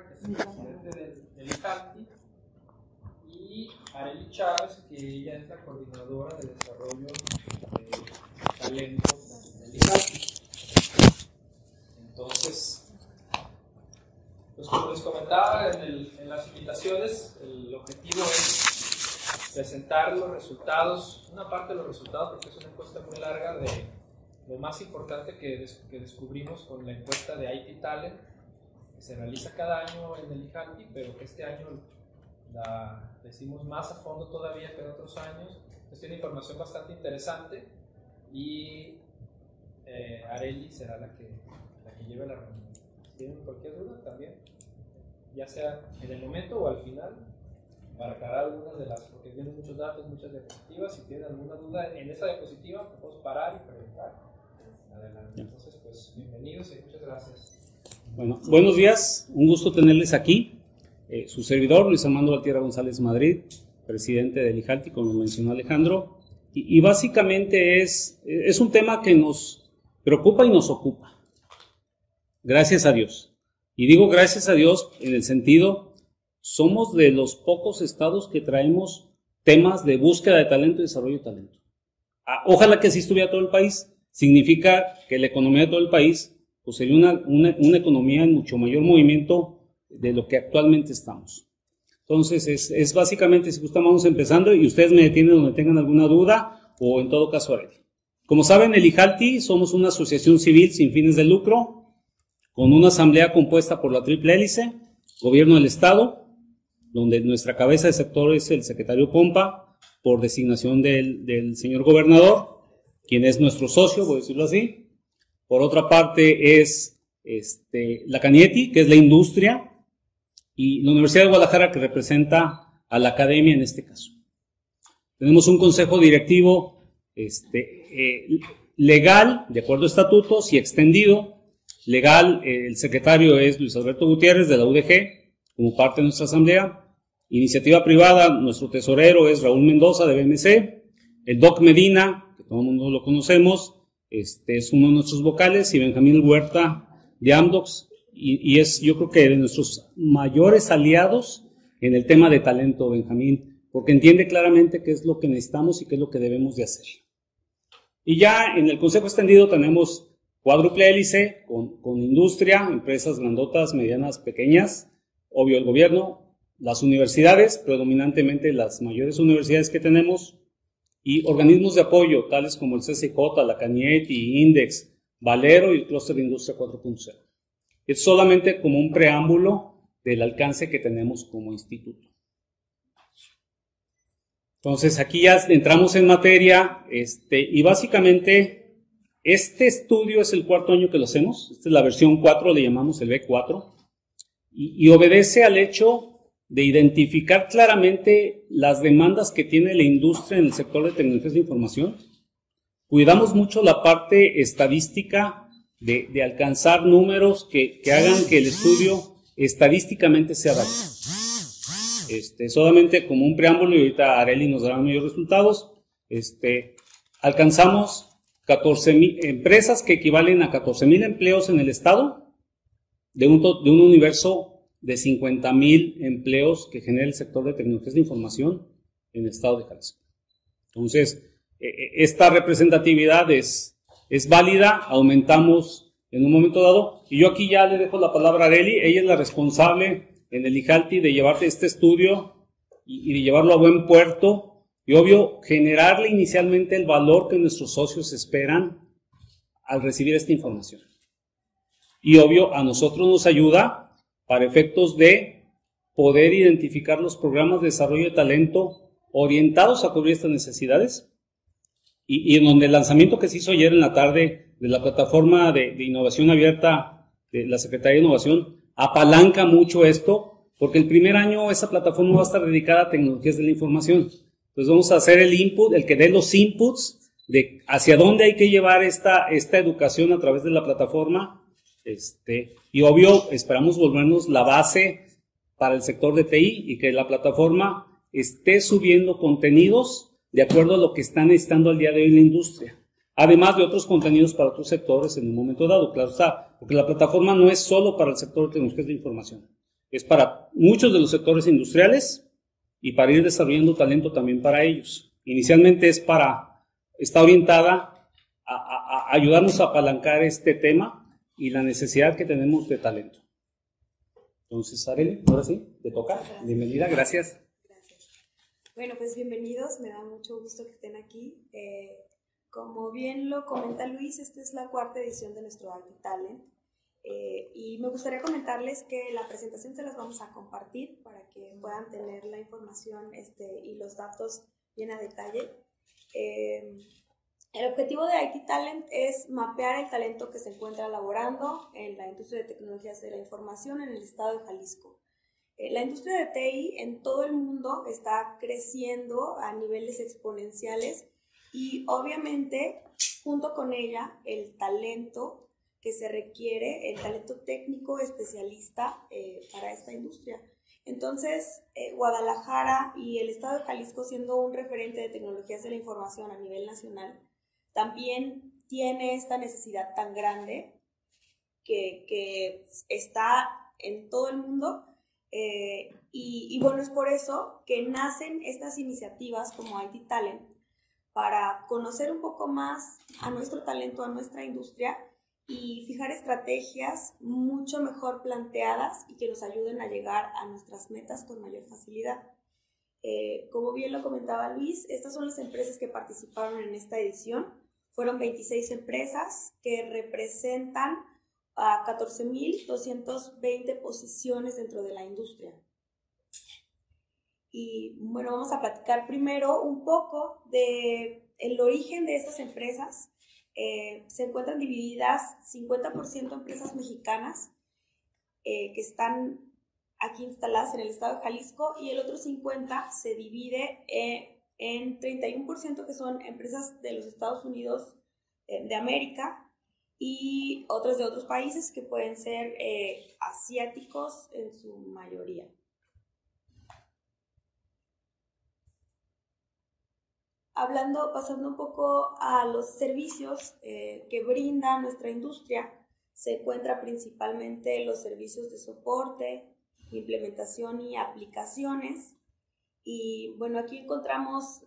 Lizárraga, que es el presidente del, del y Arely Chávez, que ella es la coordinadora de desarrollo de talento del ICANTI. Entonces, pues como les comentaba en, el, en las invitaciones, el objetivo es presentar los resultados, una parte de los resultados, porque es una encuesta muy larga de lo más importante que, des- que descubrimos con la encuesta de IT Talent, que se realiza cada año en el IJANTI, pero que este año la decimos más a fondo todavía que en otros años. Entonces tiene información bastante interesante y eh, Areli será la que, la que lleve la reunión. Si tienen cualquier duda también, ya sea en el momento o al final, para aclarar algunas de las, porque vienen muchos datos, muchas diapositivas, si tienen alguna duda en esa diapositiva, podemos parar y preguntar. Adelante. Entonces, pues bienvenidos y muchas gracias. Bueno, buenos días, un gusto tenerles aquí. Eh, su servidor, Luis Armando Valtierra González Madrid, presidente del IJALTI, como mencionó Alejandro, y, básicamente es, es un tema que nos preocupa y nos ocupa. Gracias a Dios. Y digo gracias a Dios en el sentido, somos de los pocos estados que traemos temas de búsqueda de talento y desarrollo de talento. Ah, Ojalá que así estuviera todo el país. Significa que la economía de todo el país pues sería una, una, una economía en mucho mayor movimiento de lo que actualmente estamos. Entonces, es, es básicamente, si gustan, vamos empezando y ustedes me detienen donde tengan alguna duda o en todo caso, Arely. Como saben, el IJALTI somos una asociación civil sin fines de lucro, con una asamblea compuesta por la triple hélice, gobierno del Estado, donde nuestra cabeza de sector es el secretario Pompa, por designación del, del señor gobernador, quien es nuestro socio, voy a decirlo así. Por otra parte es este, la Canieti, que es la industria, y la Universidad de Guadalajara, que representa a la academia en este caso. Tenemos un consejo directivo este, eh, legal, de acuerdo a estatutos, y extendido. Legal, eh, el secretario es Luis Alberto Gutiérrez de la UDG, como parte de nuestra asamblea. Iniciativa privada, nuestro tesorero es Raúl Mendoza de BMC. El Doc Medina, que todo el mundo lo conocemos, este, es uno de nuestros vocales, y Benjamín Huerta de Amdocs, y, y es yo creo que de nuestros mayores aliados en el tema de talento, Benjamín, porque entiende claramente qué es lo que necesitamos y qué es lo que debemos de hacer. Y ya en el Consejo Extendido tenemos cuádruple hélice con, con industria, empresas grandotas, medianas, pequeñas, obvio el gobierno, las universidades, predominantemente las mayores universidades que tenemos, y organismos de apoyo, tales como el CCJ, la Canieti, Index, Valero y el Clúster de Industria 4.0. Es solamente como un preámbulo del alcance que tenemos como instituto. Entonces, aquí ya entramos en materia, este, y básicamente, este estudio es el cuarto año que lo hacemos, esta es la versión 4, le llamamos el B4, y, y obedece al hecho de identificar claramente las demandas que tiene la industria en el sector de tecnologías de información. Cuidamos mucho la parte estadística de, alcanzar números que, hagan que el estudio estadísticamente sea válido. Este, solamente como un preámbulo, y ahorita Areli nos dará mayores resultados, este, alcanzamos 14 mil empresas que equivalen a 14 mil empleos en el Estado de un universo de 50 mil empleos que genera el sector de tecnologías de información en el estado de Jalisco. Entonces, esta representatividad es, es válida, aumentamos en un momento dado, y yo aquí ya le dejo la palabra a Areli, ella es la responsable en el IJALTI de llevarte este estudio y, y de llevarlo a buen puerto, y obvio, generarle inicialmente el valor que nuestros socios esperan al recibir esta información. Y obvio, a nosotros nos ayuda para efectos de poder identificar los programas de desarrollo de talento orientados a cubrir estas necesidades. Y, y en donde el lanzamiento que se hizo ayer en la tarde de la plataforma de, de, innovación abierta de la Secretaría de Innovación apalanca mucho esto, porque el primer año esa plataforma va a estar dedicada a tecnologías de la información. Entonces vamos a hacer el input, el que dé los inputs de hacia dónde hay que llevar esta, esta educación a través de la plataforma este, y obvio, esperamos volvernos la base para el sector de TI y que la plataforma esté subiendo contenidos de acuerdo a lo que está necesitando al día de hoy la industria. Además de otros contenidos para otros sectores en un momento dado, claro está, porque la plataforma no es solo para el sector de tecnologías de información. es para muchos de los sectores industriales y para ir desarrollando talento también para ellos. Inicialmente es para, está orientada a, a ayudarnos a apalancar este tema y la necesidad que tenemos de talento. Entonces, Arely, ahora sí, te toca. Bienvenida, gracias. Gracias. Bueno, pues bienvenidos, me da mucho gusto que estén aquí. Eh, como bien lo comenta Luis, esta es la cuarta edición de nuestro IT Talent. Eh, y me gustaría comentarles que la presentación se las vamos a compartir para que puedan tener la información este, y los datos bien a detalle. Eh, el objetivo de IT Talent es mapear el talento que se encuentra laborando en la industria de tecnologías de la información en el estado de Jalisco. Eh, la industria de TI en todo el mundo está creciendo a niveles exponenciales y obviamente junto con ella el talento que se requiere, el talento técnico especialista eh, para esta industria. Entonces, eh, Guadalajara y el estado de Jalisco siendo un referente de tecnologías de la información a nivel nacional, también tiene esta necesidad tan grande que, está en todo el mundo. Eh, y, bueno, es por eso que nacen estas iniciativas como IT Talent para conocer un poco más a nuestro talento, a nuestra industria y fijar estrategias mucho mejor planteadas y que nos ayuden a llegar a nuestras metas con mayor facilidad. Eh, como bien lo comentaba Luis, estas son las empresas que participaron en esta edición. Fueron 26 empresas que representan a 14.220 posiciones dentro de la industria. Y bueno, vamos a platicar primero un poco de el origen de estas empresas. Eh, se encuentran divididas 50% empresas mexicanas eh, que están aquí instaladas en el estado de Jalisco y el otro 50% se divide en en 31% que son empresas de los Estados Unidos eh, de América y otras de otros países que pueden ser eh, asiáticos en su mayoría. Hablando, pasando un poco a los servicios eh, que brinda nuestra industria, se encuentra principalmente los servicios de soporte, implementación y aplicaciones, y bueno, aquí encontramos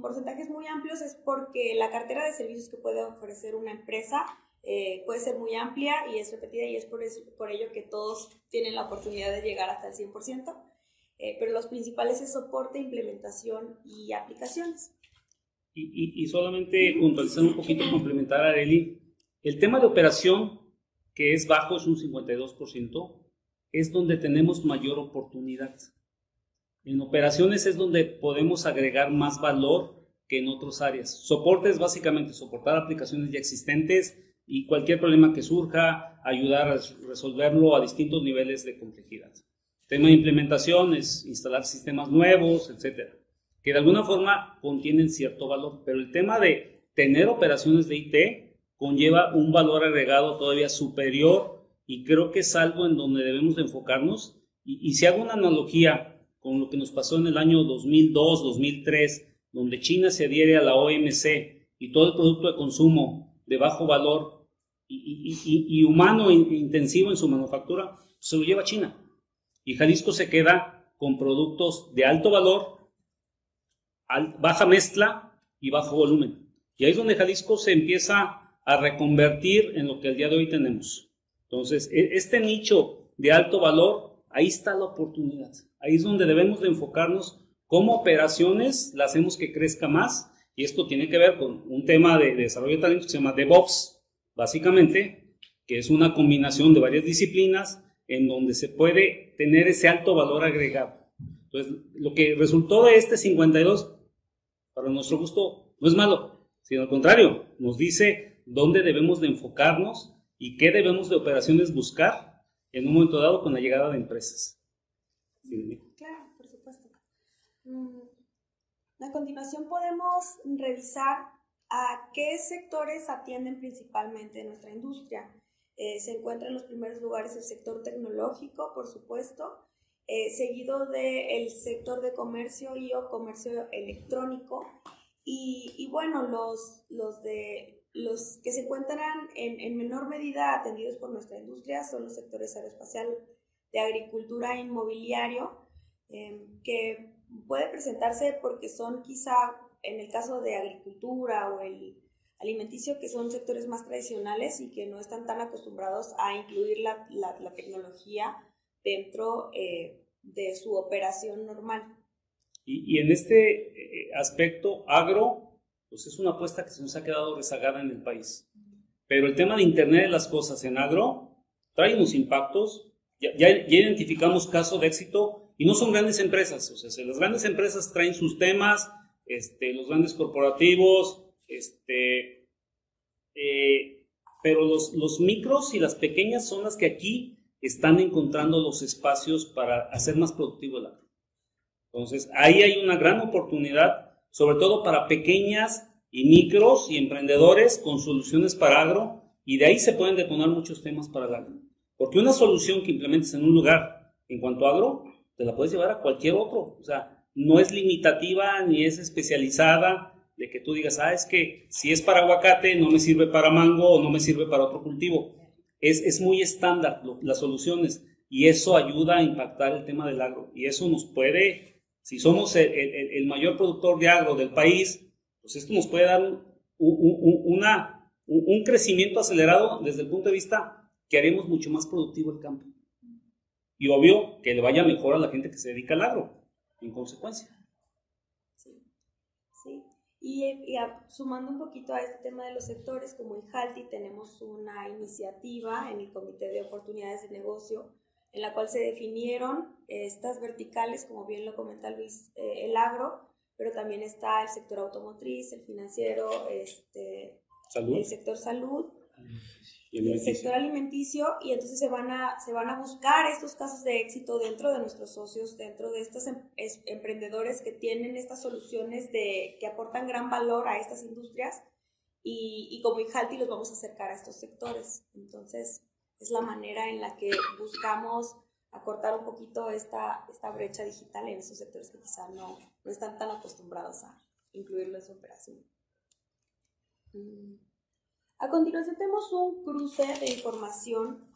porcentajes muy amplios, es porque la cartera de servicios que puede ofrecer una empresa eh, puede ser muy amplia y es repetida y es por, eso, por ello que todos tienen la oportunidad de llegar hasta el 100%. Eh, pero los principales es soporte, implementación y aplicaciones. Y, y, solamente puntualizar un poquito, complementar a Areli, el tema de operación, que es bajo, es un 52%, es donde tenemos mayor oportunidad. En operaciones es donde podemos agregar más valor que en otras áreas. Soporte es básicamente soportar aplicaciones ya existentes y cualquier problema que surja, ayudar a resolverlo a distintos niveles de complejidad. tema de implementación es instalar sistemas nuevos, etcétera, que de alguna forma contienen cierto valor, pero el tema de tener operaciones de IT conlleva un valor agregado todavía superior y creo que es algo en donde debemos de enfocarnos. Y, y si hago una analogía con lo que nos pasó en el año 2002, 2003, donde China se adhiere a la OMC y todo el producto de consumo de bajo valor y, humano intensivo en su manufactura se lo lleva a China. Y Jalisco se queda con productos de alto valor, baja mezcla y bajo volumen. Y ahí es donde Jalisco se empieza a reconvertir en lo que el día de hoy tenemos. Entonces, e, este nicho de alto valor, ahí está la oportunidad. Ahí es donde debemos de enfocarnos cómo operaciones la hacemos que crezca más. Y esto tiene que ver con un tema de, desarrollo de talento que se llama DevOps, básicamente, que es una combinación de varias disciplinas en donde se puede tener ese alto valor agregado. Entonces, lo que resultó de este 52, para nuestro gusto, no es malo, sino al contrario, nos dice dónde debemos de enfocarnos y qué debemos de operaciones buscar en un momento dado con la llegada de empresas. Claro, por supuesto. Mm, a continuación podemos revisar a qué sectores atienden principalmente nuestra industria. Eh, se encuentra en los primeros lugares el sector tecnológico, por supuesto, eh, seguido del sector de comercio y o comercio electrónico. Y, bueno, los, los, de, los que se encuentran en, en menor medida atendidos por nuestra industria son los sectores aeroespacial, de agricultura e inmobiliario, em, que puede presentarse porque son quizá, en el caso de agricultura o el alimenticio, que son sectores más tradicionales y que no están tan acostumbrados a incluir la, la, tecnología dentro eh, de su operación normal. Y, y en este eh, aspecto, agro, pues es una apuesta que se nos ha quedado rezagada en el país. Pero el tema de Internet de las cosas en agro trae unos impactos. Ya, identificamos casos de éxito y no son grandes empresas. O las grandes empresas traen sus temas, este, los grandes corporativos, este, eh, pero los, micros y las pequeñas son las que aquí están encontrando los espacios para hacer más productivo el agro. Entonces, ahí hay una gran oportunidad, sobre todo para pequeñas y micros y emprendedores con soluciones para agro, y de ahí se pueden detonar muchos temas para el agro. Porque una solución que implementes en un lugar en cuanto a agro, te la puedes llevar a cualquier otro. O sea, no es limitativa ni es especializada de que tú digas, ah, es que si es para aguacate, no me sirve para mango o no me sirve para otro cultivo. Es, es muy estándar las soluciones y eso ayuda a impactar el tema del agro. Y eso nos puede, si somos el, mayor productor de agro del país, pues esto nos puede dar un, un, una, un crecimiento acelerado desde el punto de vista que haremos mucho más productivo el campo. Y obvio que le vaya mejor a la gente que se dedica al agro, en consecuencia. Sí, sí. Y, sumando un poquito a este tema de los sectores, como en Halti tenemos una iniciativa en el Comité de Oportunidades de Negocio, en la cual se definieron estas verticales, como bien lo comenta Luis, eh, el agro, pero también está el sector automotriz, el financiero, este, el sector salud el sector alimenticio y entonces se van, a, se van a buscar estos casos de éxito dentro de nuestros socios, dentro de estos em, emprendedores que tienen estas soluciones de, que aportan gran valor a estas industrias y, y como Ijalti los vamos a acercar a estos sectores. Entonces es la manera en la que buscamos acortar un poquito esta, esta brecha digital en esos sectores que quizá no, no están tan acostumbrados a incluirlo en su operación. Mm. A continuación tenemos un cruce de información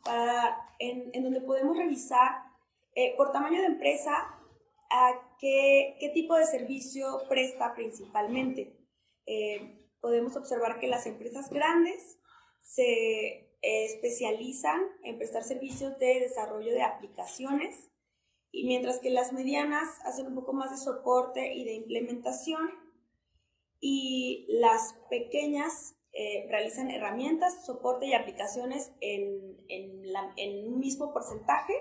en, donde podemos revisar eh, por tamaño de empresa a qué, tipo de servicio presta principalmente. Eh, podemos observar que las empresas grandes se especializan en prestar servicios de desarrollo de aplicaciones y mientras que las medianas hacen un poco más de soporte y de implementación y las pequeñas eh, realizan herramientas, soporte y aplicaciones en, en, un mismo porcentaje.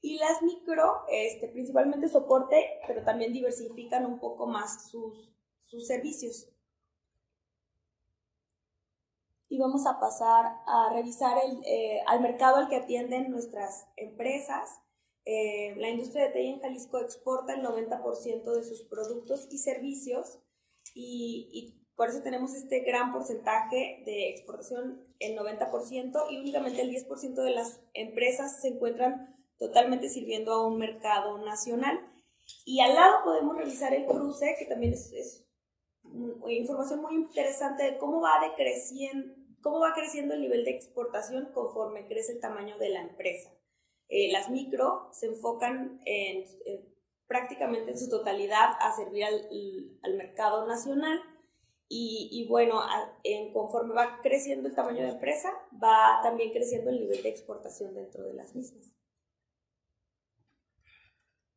Y las micro, este, principalmente soporte, pero también diversifican un poco más sus, sus servicios. Y vamos a pasar a revisar el, eh, al mercado al que atienden nuestras empresas. Eh, la industria de TI en Jalisco exporta el 90% de sus productos y servicios y por eso tenemos este gran porcentaje de exportación, el 90%, y únicamente el 10% de las empresas se encuentran totalmente sirviendo a un mercado nacional. Y al lado podemos revisar el cruce, que también es, información muy interesante de cómo va decreciendo, cómo va creciendo el nivel de exportación conforme crece el tamaño de la empresa. Eh, las micro se enfocan en, prácticamente en su totalidad a servir al, al mercado nacional y, bueno, en, conforme va creciendo el tamaño de empresa, va también creciendo el nivel de exportación dentro de las mismas.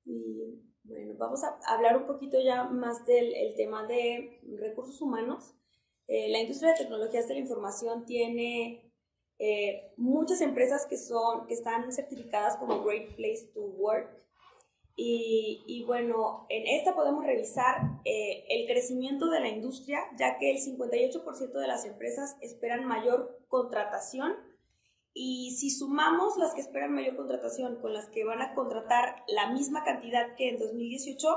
Y bueno, vamos a hablar un poquito ya más del el tema de recursos humanos. Eh, la industria de tecnologías de la información tiene eh, muchas empresas que, son, que están certificadas como Great Place to Work y, bueno, en esta podemos revisar eh, el crecimiento de la industria, ya que el 58% de las empresas esperan mayor contratación. Y si sumamos las que esperan mayor contratación con las que van a contratar la misma cantidad que en 2018,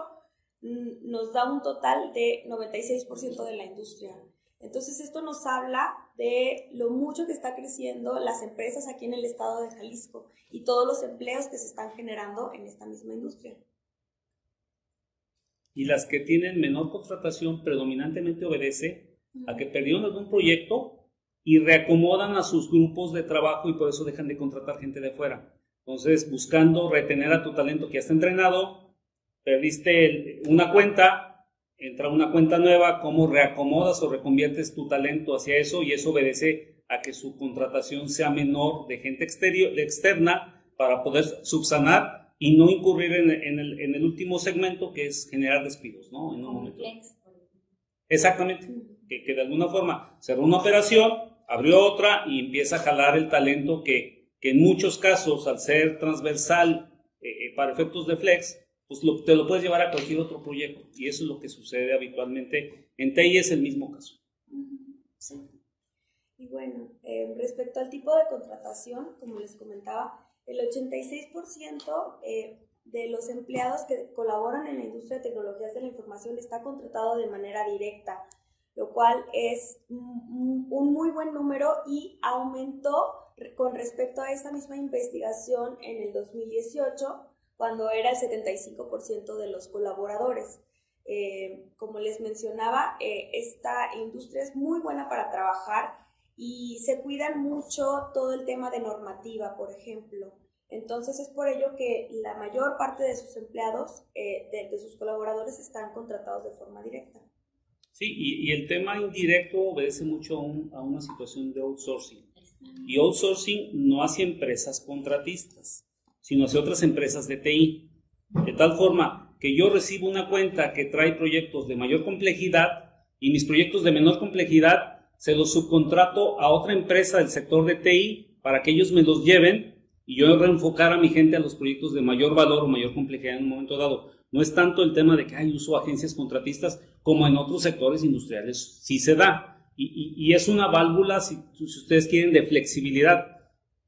mm, nos da un total de 96% de la industria. Entonces esto nos habla de lo mucho que está creciendo las empresas aquí en el estado de Jalisco y todos los empleos que se están generando en esta misma industria. Y las que tienen menor contratación predominantemente obedece a que perdieron algún proyecto y reacomodan a sus grupos de trabajo y por eso dejan de contratar gente de fuera. Entonces, buscando retener a tu talento que ya está entrenado, perdiste una cuenta, entra una cuenta nueva, cómo reacomodas o reconviertes tu talento hacia eso y eso obedece a que su contratación sea menor de gente exterior, de externa para poder subsanar y no incurrir en, el, en, el, último segmento que es generar despidos, ¿no? En un momento. Exactamente, que, que de alguna forma cerró una operación, abrió otra y empieza a jalar el talento que, que en muchos casos, al ser transversal eh, eh, para efectos de flex, pues te lo puedes llevar a cualquier otro proyecto. Y eso es lo que sucede habitualmente. En TI es el mismo caso. Sí. Y bueno, eh, respecto al tipo de contratación, como les comentaba, el 86% de los empleados que colaboran en la industria de tecnologías de la información está contratado de manera directa lo cual es un muy buen número y aumentó con respecto a esta misma investigación en el 2018, cuando era el 75% de los colaboradores. Eh, como les mencionaba, eh, esta industria es muy buena para trabajar y se cuidan mucho todo el tema de normativa, por ejemplo. Entonces es por ello que la mayor parte de sus empleados, eh, de sus colaboradores, están contratados de forma directa. Sí, y, el tema indirecto obedece mucho a, una situación de outsourcing. Y outsourcing no hacia empresas contratistas, sino hacia otras empresas de TI. De tal forma que yo recibo una cuenta que trae proyectos de mayor complejidad y mis proyectos de menor complejidad se los subcontrato a otra empresa del sector de TI para que ellos me los lleven y yo reenfocar a mi gente a los proyectos de mayor valor o mayor complejidad en un momento dado. No es tanto el tema de que hay uso agencias contratistas como en otros sectores industriales sí se da. Y, es una válvula, si, ustedes quieren, de flexibilidad.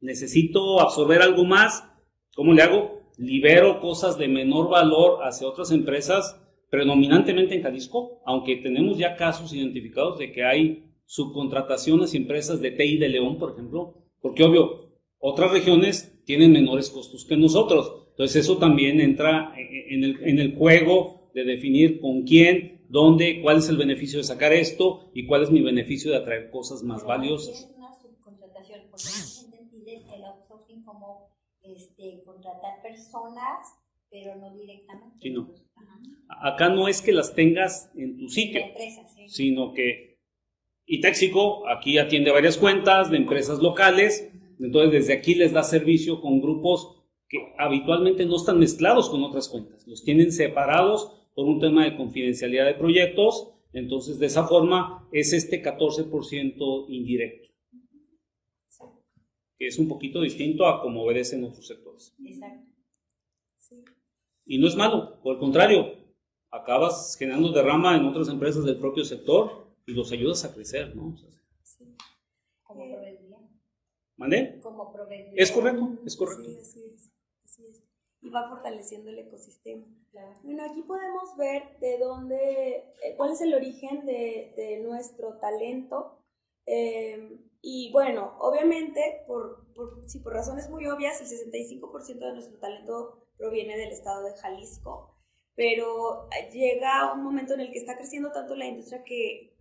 Necesito absorber algo más. ¿Cómo le hago? Libero cosas de menor valor hacia otras empresas, predominantemente en Jalisco, aunque tenemos ya casos identificados de que hay subcontrataciones y empresas de TI de León, por ejemplo, porque obvio, otras regiones tienen menores costos que nosotros. Entonces eso también entra en el, en el juego de definir con quién, dónde, cuál es el beneficio de sacar esto y cuál es mi beneficio de atraer cosas más valiosas. Es una subcontratación, porque outsourcing como este, contratar personas, pero no directamente. Sí, no. Acá no es que las tengas en tu sitio, empresa, sí. sino que Itéxico aquí atiende varias cuentas de empresas locales, entonces desde aquí les da servicio con grupos que habitualmente no están mezclados con otras cuentas, los tienen separados por un tema de confidencialidad de proyectos, entonces de esa forma es este 14% indirecto, que es un poquito distinto a como obedecen otros sectores. Exacto. Y no es malo, por el contrario, acabas generando derrama en otras empresas del propio sector y los ayudas a crecer, ¿no? sí. Como proveeduría. ¿Mandé? Como proveeduría. Es correcto, es correcto. Sí, así es y va fortaleciendo el ecosistema. Bueno, aquí podemos ver de dónde, eh, cuál es el origen de, de nuestro talento. Eh, y bueno, obviamente, por, por, razones muy obvias, el 65% de nuestro talento proviene del estado de Jalisco, pero llega un momento en el que está creciendo tanto la industria que,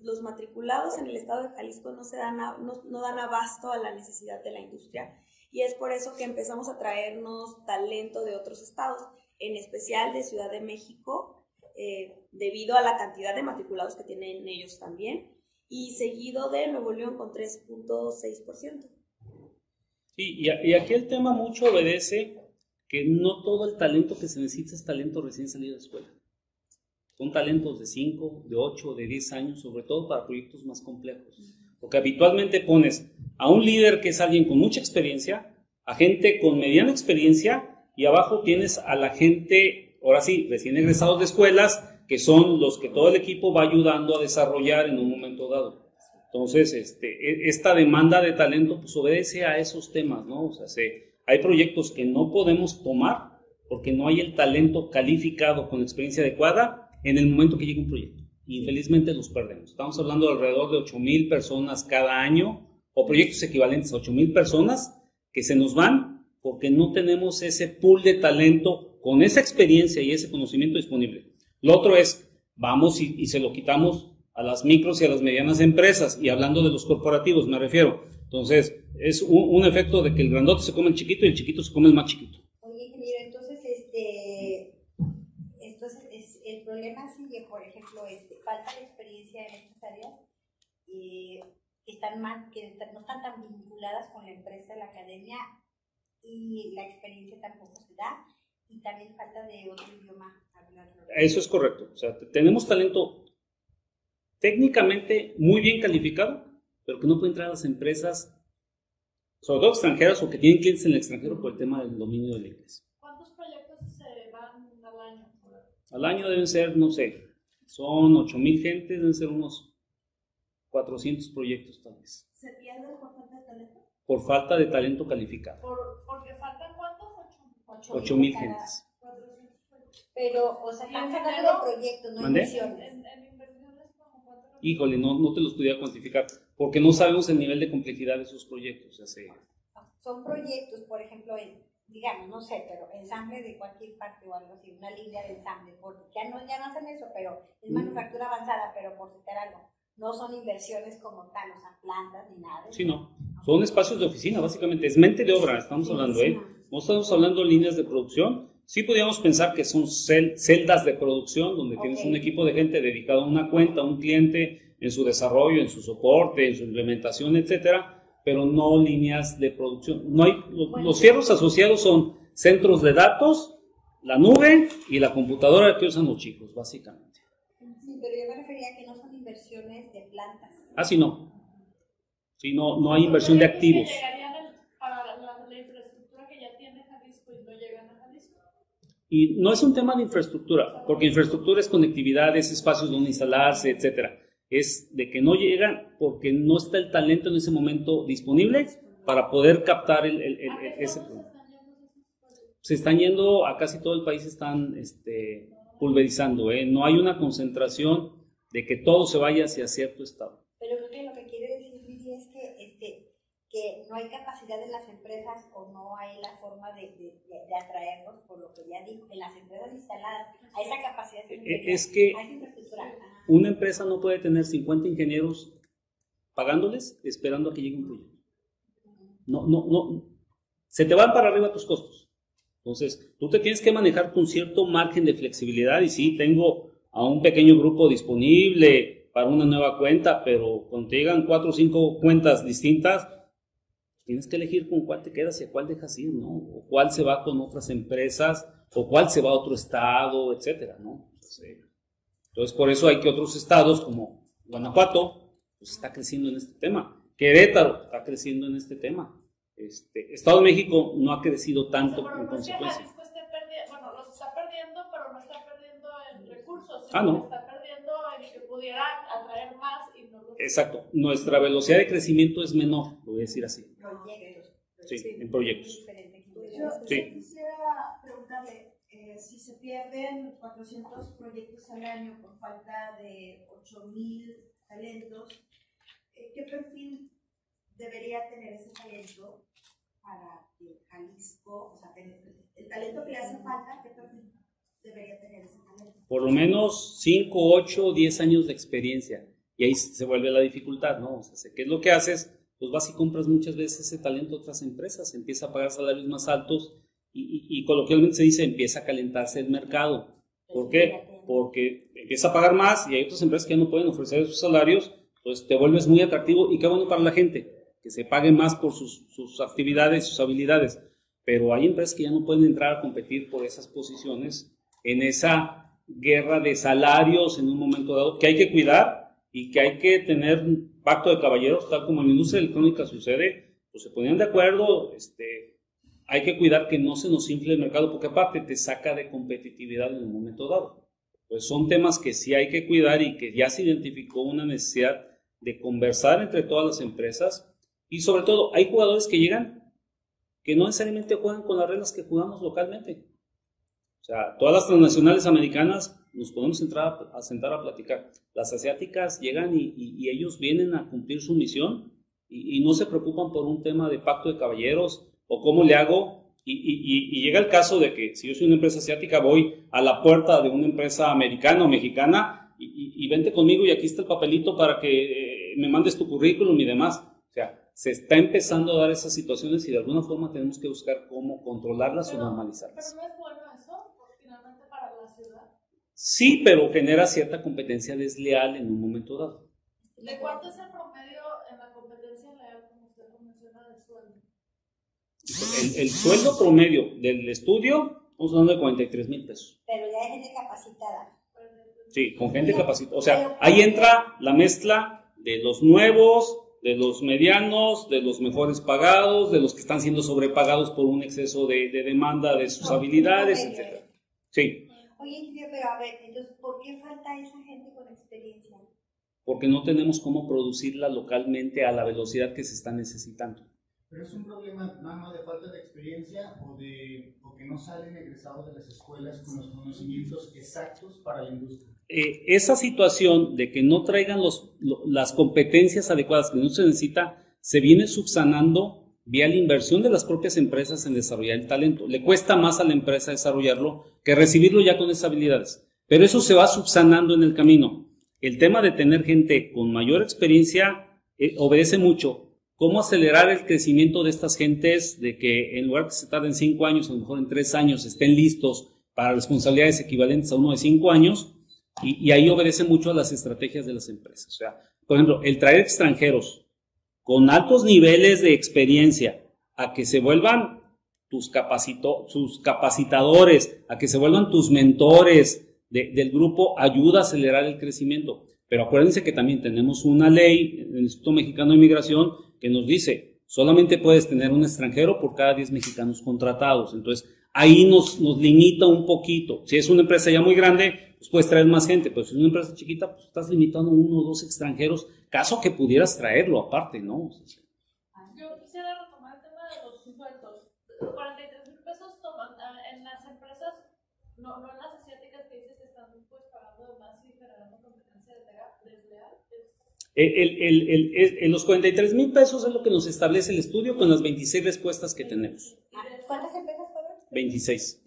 los matriculados en el estado de Jalisco no, se dan no, no dan abasto a la necesidad de la industria. Y es por eso que empezamos a traernos talento de otros estados, en especial de Ciudad de México, eh, debido a la cantidad de matriculados que tienen ellos también, y seguido de Nuevo León con 3.6%. Sí, y, aquí el tema mucho obedece que no todo el talento que se necesita es talento recién salido de escuela. Son talentos de 5, de 8, de 10 años, sobre todo para proyectos más complejos. Porque habitualmente pones a un líder que es alguien con mucha experiencia, a gente con mediana experiencia y abajo tienes a la gente, ahora sí, recién egresados de escuelas, que son los que todo el equipo va ayudando a desarrollar en un momento dado. Entonces, este, e, esta demanda de talento pues obedece a esos temas, ¿no? O sea, se, hay proyectos que no podemos tomar porque no hay el talento calificado con experiencia adecuada en el momento que llega un proyecto. Infelizmente los perdemos. Estamos hablando de alrededor de 8 mil personas cada año o proyectos equivalentes a 8 mil personas que se nos van porque no tenemos ese pool de talento con esa experiencia y ese conocimiento disponible. Lo otro es, vamos y, se lo quitamos a las micros y a las medianas empresas, y hablando de los corporativos me refiero. Entonces, es un, un efecto de que el grandote se come el chiquito y el chiquito se come el más chiquito. Oye, ingeniero, entonces, este, entonces es, el problema sigue, por ejemplo, este, falta de experiencia en estas áreas eh, que, están más, que no están tan vinculadas con la empresa, la academia, y la experiencia tampoco se da, y también falta de otro idioma hablarlo. Eso es correcto. O sea, tenemos talento técnicamente muy bien calificado, pero que no puede entrar a las empresas, sobre todo extranjeras o que tienen clientes en el extranjero por el tema del dominio del inglés. ¿Cuántos proyectos se van al año? Al año deben ser, no sé, son 8.000 gentes, deben ser unos 400 proyectos tal vez. ¿Se pierden por falta de talento? Por falta de talento calificado. Por, porque 8 mil gentes. Pero, o sea, están hablando de proyectos, no inversiones. Híjole, no, no te los pudiera cuantificar, porque no sabemos el nivel de complejidad de sus proyectos. Ah, son proyectos, por ejemplo, en, digamos, no sé, pero ensamble de cualquier parte o algo así, una línea de ensamble, porque ya no, ya no hacen eso, pero es mm. manufactura avanzada, pero por citar algo, no son inversiones como tal, o sea, plantas ni nada. Sí, no, son espacios de oficina, básicamente, es mente de obra, estamos hablando, ¿eh? No estamos hablando de líneas de producción. Sí podríamos pensar que son cel- celdas de producción, donde tienes un equipo de gente dedicado a una cuenta, a un cliente, en su desarrollo, en su soporte, en su implementación, etcétera, pero no líneas de producción. No hay, lo- Bueno. los fierros asociados son centros de datos, la nube y la computadora que usan los chicos, básicamente. Sí, pero yo me refería a que no son inversiones de plantas. Así no. Sí, no, no hay inversión de activos. llegarían al- para la, la- la infraestructura que ya tiene Jalisco y no llegan a Jalisco. Y no es un tema de infraestructura, porque infraestructura es conectividad, es espacios donde instalarse, etcétera. Es de que no llegan porque no está el talento en ese momento disponible para poder captar el, el- el- ¿A qué ese problema. Se están yendo a casi todo el país, están este, pulverizando. ¿eh? No hay una concentración de que todo se vaya hacia cierto estado. Pero creo que lo que quiere decir Lili es que, este, que no hay capacidad en las empresas o no hay la forma de, de, de- de atraerlos, por lo que ya digo, en las empresas instaladas, hay esa capacidad. Eh, de- es que-. Una empresa no puede tener 50 ingenieros pagándoles esperando a que llegue un proyecto. No, no, no. Se te van para arriba tus costos. Entonces, tú te tienes que manejar con cierto margen de flexibilidad y sí, tengo a un pequeño grupo disponible para una nueva cuenta, pero cuando te llegan cuatro o cinco cuentas distintas, tienes que elegir con cuál te quedas y a cuál dejas ir, ¿no? O cuál se va con otras empresas, o cuál se va a otro estado, etcétera, ¿no? Entonces, eh, entonces, por eso hay que otros estados como Guanajuato, pues está creciendo en este tema. Querétaro está creciendo en este tema. Este, Estado de México no ha crecido tanto pero en no es que consecuencia. Esté perdiendo, bueno, los está perdiendo, pero no está perdiendo en recursos, Ah, no. que está perdiendo en que pudiera atraer más y no los Exacto. Nuestra velocidad de crecimiento es menor, lo voy a decir así. Proyectos. Sí, en proyectos. Que Yo. Sí. yo quisiera preguntarle eh, si se pierden 400 proyectos al año por falta de 8.000 talentos, eh, ¿qué perfil debería tener ese talento para que Jalisco, o sea, tener- el talento que le hace falta, ¿qué perfil debería tener ese talento? Por lo menos 5, 8, 10 años de experiencia. Y ahí se vuelve la dificultad, ¿no? O sea, ¿qué es lo que haces? Pues vas y compras muchas veces ese talento a otras empresas, empieza a pagar salarios más altos y, y- y coloquialmente se dice, empieza a calentarse el mercado. ¿Por qué? Porque empieza a pagar más y hay otras empresas que ya no pueden ofrecer esos salarios, pues te vuelves muy atractivo y qué bueno para la gente, que se pague más por sus, sus actividades, sus habilidades. Pero hay empresas que ya no pueden entrar a competir por esas posiciones en esa guerra de salarios en un momento dado, que hay que cuidar y que hay que tener un pacto de caballeros, tal como en la industria electrónica sucede, pues se ponían de acuerdo, este, hay que cuidar que no se nos infle el mercado, porque aparte te saca de competitividad en un momento dado. Pues son temas que sí hay que cuidar y que ya se identificó una necesidad de conversar entre todas las empresas y sobre todo hay jugadores que llegan que no necesariamente juegan con las reglas que jugamos localmente. O sea, todas las transnacionales americanas nos podemos entrar a, sentar a platicar. Las asiáticas llegan y, y- y ellos vienen a cumplir su misión y, y no se preocupan por un tema de pacto de caballeros o cómo le hago. Y, llega el caso de que si yo soy una empresa asiática, voy a la puerta de una empresa americana o mexicana y, vente conmigo y aquí está el papelito para que eh, me mandes tu currículum y demás. O sea, se está empezando a dar esas situaciones y de alguna forma tenemos que buscar cómo controlarlas Pero- o normalizarlas. Pero no es bueno eso, porque finalmente para la ciudad. Sí, pero genera cierta competencia desleal en un momento dado. ¿De cuánto es el promedio en la competencia leal, como usted lo menciona, del sueldo? El, el sueldo promedio del estudio, estamos hablando de 43 mil pesos. Pero ya hay gente capacitada. Sí, con gente capacitada. O sea, ahí entra la mezcla de los nuevos, de los medianos, de los mejores pagados, de los que están siendo sobrepagados por un exceso de, de demanda de sus habilidades, etc. Sí, Oye, ingeniero, pero a ver, entonces, ¿por qué falta esa gente con experiencia? porque no tenemos cómo producirla localmente a la velocidad que se está necesitando. Pero es un problema nada más de falta de experiencia o de o que no salen egresados de las escuelas con los conocimientos exactos para la industria. Eh, esa situación de que no traigan los, lo- las competencias adecuadas que no se necesita, se viene subsanando vía la inversión de las propias empresas en desarrollar el talento. Le cuesta más a la empresa desarrollarlo que recibirlo ya con esas habilidades. Pero eso se va subsanando en el camino. El tema de tener gente con mayor experiencia eh, obedece mucho. ¿Cómo acelerar el crecimiento de estas gentes? De que en lugar que se tarden cinco años, a lo mejor en tres años estén listos para responsabilidades equivalentes a uno de cinco años. Y, y ahí obedece mucho a las estrategias de las empresas. O sea, por ejemplo, el traer extranjeros con altos niveles de experiencia a que se vuelvan tus, sus capacitadores, a que se vuelvan tus mentores de- del grupo, ayuda a acelerar el crecimiento. Pero acuérdense que también tenemos una ley, el Instituto Mexicano de Migración, que nos dice, solamente puedes tener un extranjero por cada 10 mexicanos contratados. Entonces, ahí nos, nos limita un poquito. Si es una empresa ya muy grande, pues puedes traer más gente, pero si es una empresa chiquita, pues estás limitando a uno o dos extranjeros, caso que pudieras traerlo aparte, ¿no? Yo quisiera retomar el tema de los sueldos. 43 mil pesos toman ah, en las empresas, no, no en las asiáticas que dices que están pues pagando más y generando competencia desleal. desleal. Es- El, el- el- el- los 43 mil pesos es lo que nos establece el estudio con las 26 respuestas que tenemos. Ah, ¿Cuántas empresas fueron? 26.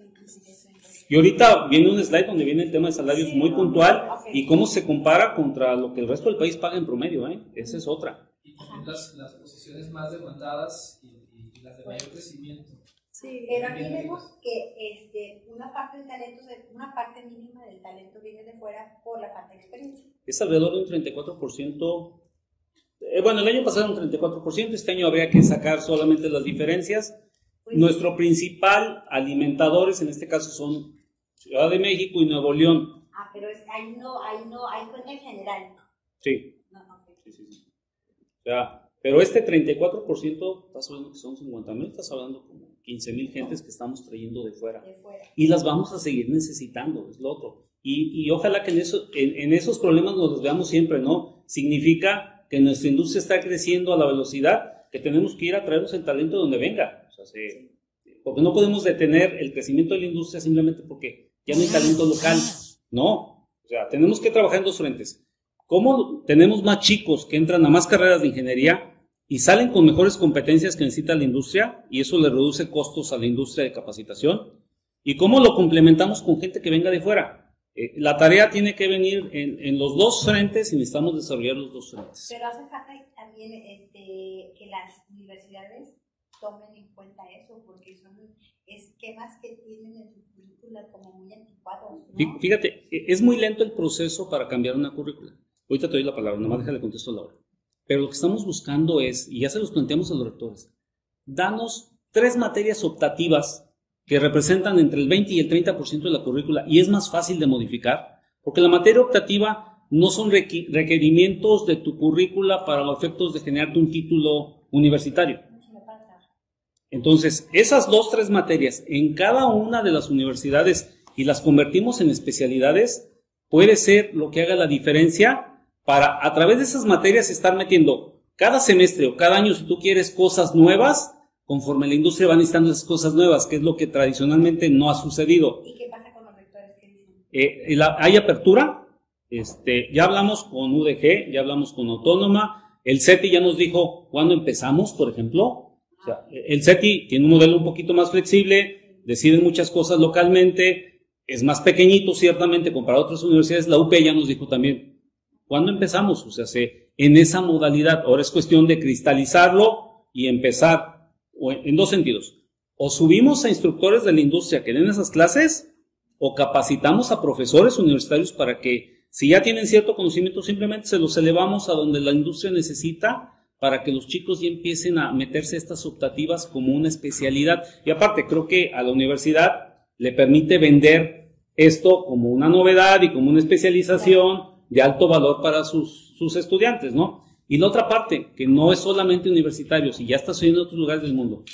Y ahorita viene un slide donde viene el tema de salarios muy puntual y cómo se compara contra lo que el resto del país paga en promedio, ¿eh? Esa es otra. Y también las, las posiciones más demandadas y, y- las de mayor crecimiento. Sí. Pero aquí vemos que este, una parte del talento, una parte mínima del talento viene de fuera por la falta de experiencia. Es alrededor de un 34%. eh, bueno, el año pasado un 34%, este año habría que sacar solamente las diferencias. Nuestro principal alimentadores en este caso son Ciudad de México y Nuevo León. Ah, pero es, ahí no, ahí no, ahí cuenta en general. Sí, No, no, ok. sí, sí. sí. O sea, pero este 34%, estás hablando que son 50 mil, estás hablando como 15 mil gentes que estamos trayendo de fuera. de fuera. y las vamos a seguir necesitando, es lo otro. Y, y ojalá que en, eso, en, en esos problemas nos los veamos siempre, ¿no? Significa que nuestra industria está creciendo a la velocidad que tenemos que ir a traernos el talento de donde venga. O sea, se- porque no podemos detener el crecimiento de la industria simplemente porque ya no hay talento local. No. O sea, tenemos que trabajar en dos frentes. ¿Cómo tenemos más chicos que entran a más carreras de ingeniería y salen con mejores competencias que necesita la industria y eso le reduce costos a la industria de capacitación? ¿Y cómo lo complementamos con gente que venga de fuera? Eh, la tarea tiene que venir en, en los dos frentes y necesitamos desarrollar los dos frentes. Pero hace falta también este, que las universidades tomen en cuenta eso, porque son esquemas que tienen en su currícula como muy anticuados. Fíjate, e- es muy lento el proceso para cambiar una currícula. Ahorita te doy la palabra, nomás déjale contesto a Laura. Pero lo que estamos buscando es, y ya se los planteamos a los rectores, danos tres materias optativas que representan entre el 20 y el 30% de la currícula y es más fácil de modificar, porque la materia optativa no son requerimientos de tu currícula para los efectos de generarte un título universitario. Entonces, esas dos, tres materias en cada una de las universidades y las convertimos en especialidades, puede ser lo que haga la diferencia para a través de esas materias estar metiendo cada semestre o cada año, si tú quieres, cosas nuevas, conforme la industria va necesitando esas cosas nuevas, que es lo que tradicionalmente no ha sucedido. ¿Y qué pasa con los rectores que dicen? Eh, la- hay apertura, este, ya hablamos con UDG, ya hablamos con Autónoma, el CETI ya nos dijo cuándo empezamos, por ejemplo. O sea, el CETI tiene un modelo un poquito más flexible, deciden muchas cosas localmente, es más pequeñito ciertamente comparado a otras universidades. La UP ya nos dijo también, ¿cuándo empezamos? O sea, se, en esa modalidad, ahora es cuestión de cristalizarlo y empezar en dos sentidos. O subimos a instructores de la industria que den esas clases o capacitamos a profesores universitarios para que si ya tienen cierto conocimiento, simplemente se los elevamos a donde la industria necesita para que los chicos ya empiecen a meterse estas optativas como una especialidad. Y aparte, creo que a la universidad le permite vender esto como una novedad y como una especialización de alto valor para sus, sus estudiantes, ¿no? Y la otra parte, que no es solamente universitarios, y ya está sucediendo en otros lugares del mundo,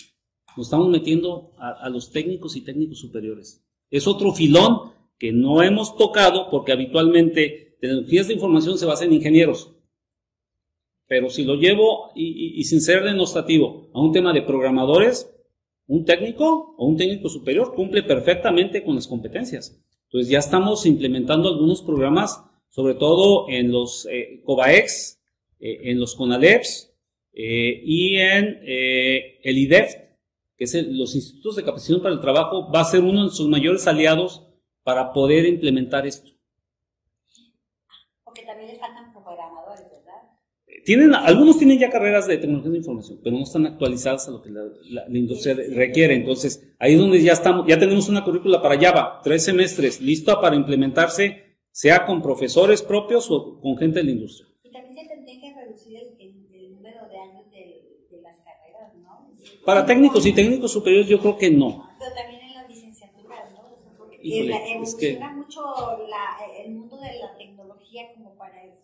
nos estamos metiendo a, a los técnicos y técnicos superiores. Es otro filón que no hemos tocado porque habitualmente tecnologías de información se basan en ingenieros. Pero si lo llevo, y, y, y, sin ser denostativo, a un tema de programadores, un técnico o un técnico superior cumple perfectamente con las competencias. Entonces ya estamos implementando algunos programas, sobre todo en los eh, COBAEX, eh, en los CONALEPS eh, y en eh, el IDEF, que es el, los Institutos de Capacitación para el Trabajo, va a ser uno de sus mayores aliados para poder implementar esto. Porque también les faltan programadores, ¿verdad? Tienen, algunos tienen ya carreras de tecnología de información, pero no están actualizadas a lo que la, la, la industria requiere. Entonces, ahí es donde ya estamos, ya tenemos una currícula para Java, tres semestres, lista para implementarse, sea con profesores propios o con gente de la industria. Y también se tendría que reducir el, el, el número de años de, de, las carreras, ¿no? Para técnicos y técnicos superiores yo creo que no. Pero también en las licenciaturas, ¿no? Porque Híjole, la, evoluciona es que- mucho el mundo de la tecnología como para eso.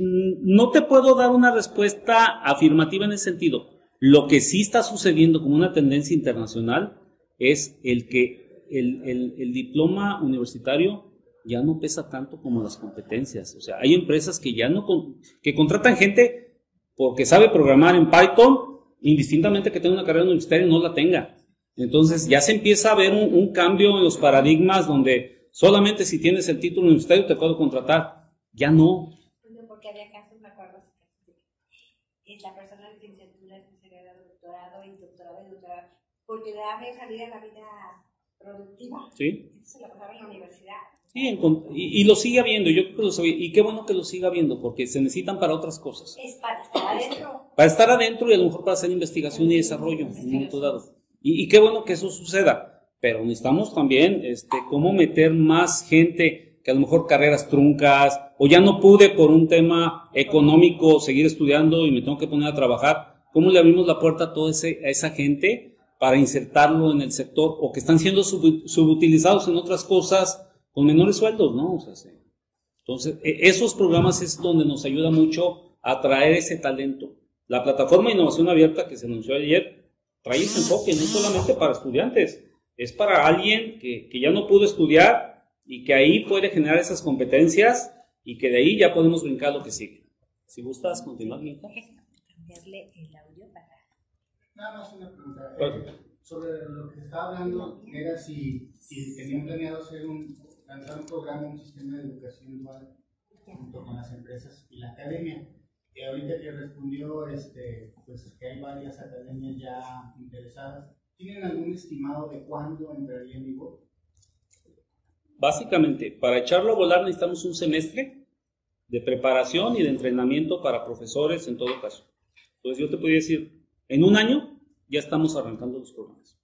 No te puedo dar una respuesta afirmativa en ese sentido. Lo que sí está sucediendo como una tendencia internacional es el que el, el- diploma universitario ya no pesa tanto como las competencias. O sea, hay empresas que ya no con- que contratan gente porque sabe programar en Python, indistintamente que tenga una carrera universitaria no la tenga. Entonces ya se empieza a ver un, un cambio en los paradigmas donde solamente si tienes el título universitario te puedo contratar. Ya no. Bueno, porque había casos, me acuerdo, que la persona de licenciatura especialidad de doctorado y doctorado y doctorado, porque le daba salida a la vida productiva. ¿Sí? Entonces se la pasaba en la universidad. Sí, en y, y lo sigue habiendo, yo creo que lo sabe- y qué bueno que lo siga habiendo, porque se necesitan para otras cosas. Es para estar adentro. Para estar adentro y a lo mejor para hacer investigación y desarrollo en un momento dado. Y, y qué bueno que eso suceda, pero necesitamos también este, cómo meter más gente que a lo mejor carreras truncas, o ya no pude por un tema económico seguir estudiando y me tengo que poner a trabajar, ¿cómo le abrimos la puerta a toda esa gente para insertarlo en el sector o que están siendo sub- subutilizados en otras cosas con menores sueldos, ¿no? Entonces, e- esos programas es donde nos ayuda mucho a atraer ese talento. La plataforma de innovación abierta que se anunció ayer trae ese enfoque, no solamente para estudiantes, es para alguien que, que ya no pudo estudiar y que ahí puede generar esas competencias y que de ahí ya podemos brincar lo que sigue. Si gustas continuar, Minka. Cambiarle el audio para. Nada más una pregunta. Eh, sobre lo que estaba hablando era si, si tenían planeado hacer un, lanzar un programa, un sistema de educación dual junto con las empresas y la academia. Y ahorita que respondió, este, pues que hay varias academias ya interesadas. ¿Tienen algún estimado de cuándo entraría en vigor? Básicamente, para echarlo a volar necesitamos un semestre de preparación y de entrenamiento para profesores en todo caso. Entonces yo te podría decir, en un año ya estamos arrancando los programas.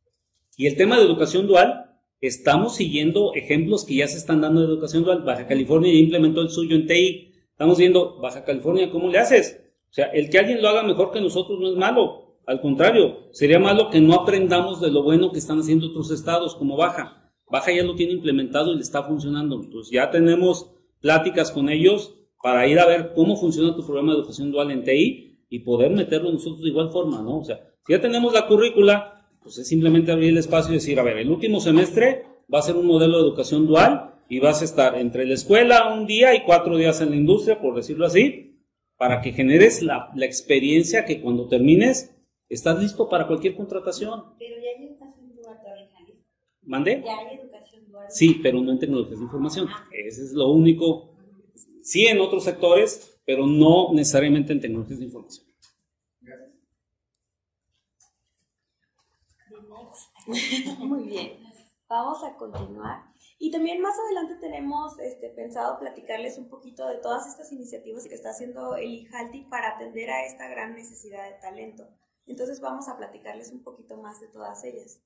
Y el tema de educación dual, estamos siguiendo ejemplos que ya se están dando de educación dual. Baja California ya implementó el suyo en TI. Estamos viendo, Baja California, ¿cómo le haces? O sea, el que alguien lo haga mejor que nosotros no es malo. Al contrario, sería malo que no aprendamos de lo bueno que están haciendo otros estados como Baja. Baja ya lo tiene implementado y le está funcionando. Entonces ya tenemos pláticas con ellos para ir a ver cómo funciona tu programa de educación dual en TI y poder meterlo nosotros de igual forma, ¿no? O sea, si ya tenemos la currícula, pues es simplemente abrir el espacio y decir, a ver, el último semestre va a ser un modelo de educación dual y vas a estar entre la escuela un día y cuatro días en la industria, por decirlo así, para que generes la, la experiencia que cuando termines estás listo para cualquier contratación. Pero ya hay educación dual todavía en Jalisco. ¿Mande? Ya hay educación dual. Sí, pero no en tecnologías de información. Ese es lo único. Sí en otros sectores, pero no necesariamente en tecnologías de información. Muy bien. Vamos a continuar. Y también más adelante tenemos este, pensado platicarles un poquito de todas estas iniciativas que está haciendo el IJALTI para atender a esta gran necesidad de talento. Entonces vamos a platicarles un poquito más de todas ellas.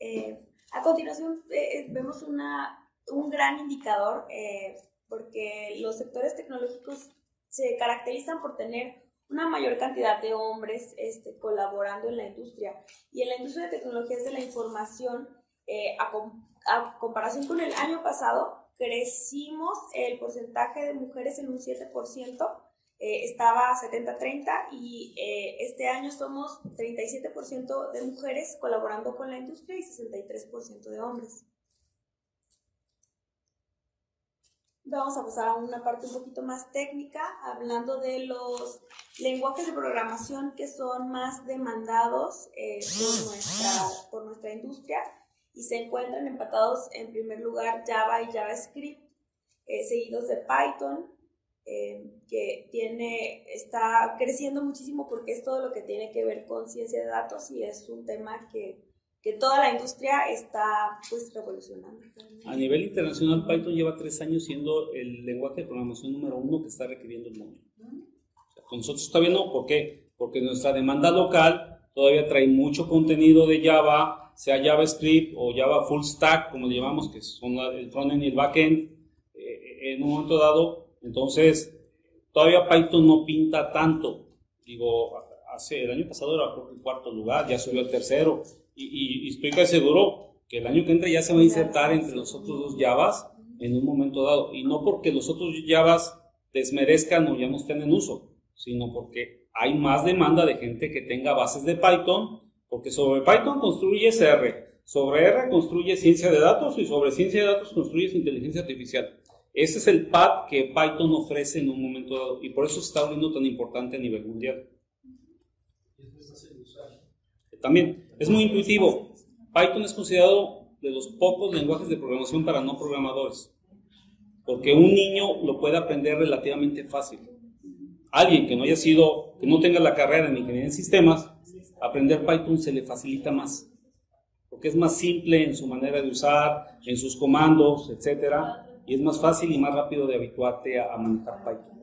Eh, a continuación eh, vemos una, un gran indicador eh, porque los sectores tecnológicos se caracterizan por tener una mayor cantidad de hombres este, colaborando en la industria. Y en la industria de tecnologías de la información, eh, a, comparación con el año pasado, crecimos el porcentaje de mujeres en un 7%, eh, estaba 70-30 y eh, este año somos 37% de mujeres colaborando con la industria y 63% de hombres. Vamos a pasar a una parte un poquito más técnica, hablando de los lenguajes de programación que son más demandados eh, por, nuestra, por nuestra industria y se encuentran empatados en primer lugar Java y JavaScript, eh, seguidos de Python, eh, que tiene, está creciendo muchísimo porque es todo lo que tiene que ver con ciencia de datos y es un tema que toda la industria está pues revolucionando. A nivel internacional, Python lleva tres años siendo el lenguaje de programación número uno que está requiriendo el mundo. con nosotros todavía no, ¿por qué? Porque nuestra demanda local todavía trae mucho contenido de Java, sea JavaScript o Java Full Stack, como le llamamos, que son el frontend y el backend, eh, en un momento dado. Entonces, todavía Python no pinta tanto. Digo, hace el año pasado era el cuarto lugar, ya subió al tercero y, estoy casi seguro que el año que entra ya se va a insertar entre los otros dos Javas en un momento dado. Y no porque los otros Javas desmerezcan o ya no estén en uso, sino porque hay más demanda de gente que tenga bases de Python, porque sobre Python construye R, sobre R construye ciencia de datos y sobre ciencia de datos construye inteligencia artificial. Ese es el pad que Python ofrece en un momento dado y por eso está volviendo tan importante a nivel mundial. También es muy intuitivo. Python es considerado de los pocos lenguajes de programación para no programadores, porque un niño lo puede aprender relativamente fácil. Alguien que no haya sido, que no tenga la carrera en ingeniería en sistemas, aprender Python se le facilita más, porque es más simple en su manera de usar, en sus comandos, etcétera, y es más fácil y más rápido de habituarte a manejar Python.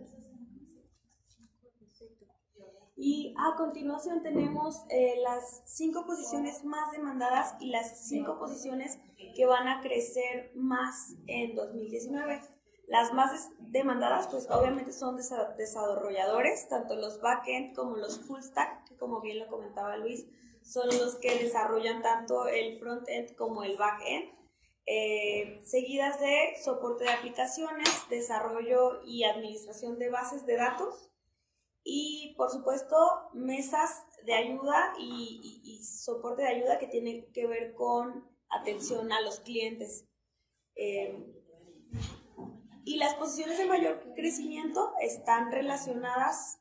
Y a continuación tenemos eh, las cinco posiciones más demandadas y las cinco posiciones que van a crecer más en 2019. Las más demandadas, pues obviamente son desarrolladores, tanto los backend como los full stack, que como bien lo comentaba Luis, son los que desarrollan tanto el front-end como el back-end. Eh, seguidas de soporte de aplicaciones, desarrollo y administración de bases de datos, y por supuesto mesas de ayuda y, soporte de ayuda que tiene que ver con atención a los clientes. Eh, y las posiciones de mayor crecimiento están relacionadas,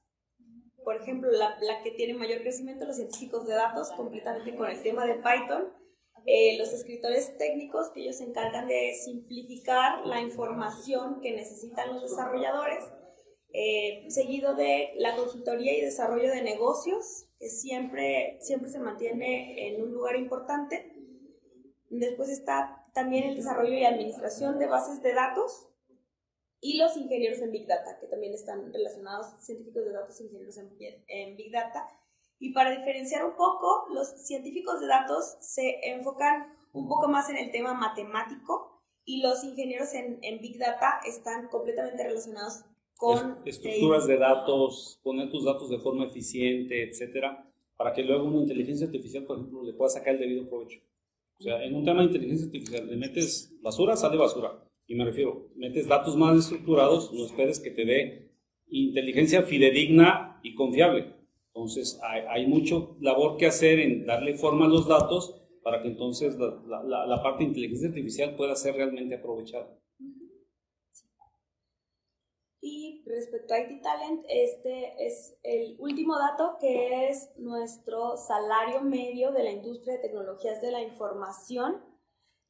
por ejemplo, la, que tiene mayor crecimiento, los científicos de datos, completamente con el tema de Python, eh, los escritores técnicos, que ellos se encargan de simplificar la información que necesitan los desarrolladores, eh, seguido de la consultoría y desarrollo de negocios, que siempre, siempre se mantiene en un lugar importante. Después está también el desarrollo y administración de bases de datos y los ingenieros en Big Data, que también están relacionados, científicos de datos ingenieros en, en Big Data. Y para diferenciar un poco, los científicos de datos se enfocan un poco más en el tema matemático y los ingenieros en, en Big Data están completamente relacionados con estructuras de datos, poner tus datos de forma eficiente, etcétera, para que luego una inteligencia artificial, por ejemplo, le pueda sacar el debido provecho. O sea, en un tema de inteligencia artificial, le metes basura, sale basura. Y me refiero, metes datos más estructurados, no esperes que te dé inteligencia fidedigna y confiable. Entonces, hay, hay mucho labor que hacer en darle forma a los datos para que entonces la, la, la parte de inteligencia artificial pueda ser realmente aprovechada. Y respecto a IT Talent, este es el último dato que es nuestro salario medio de la industria de tecnologías de la información,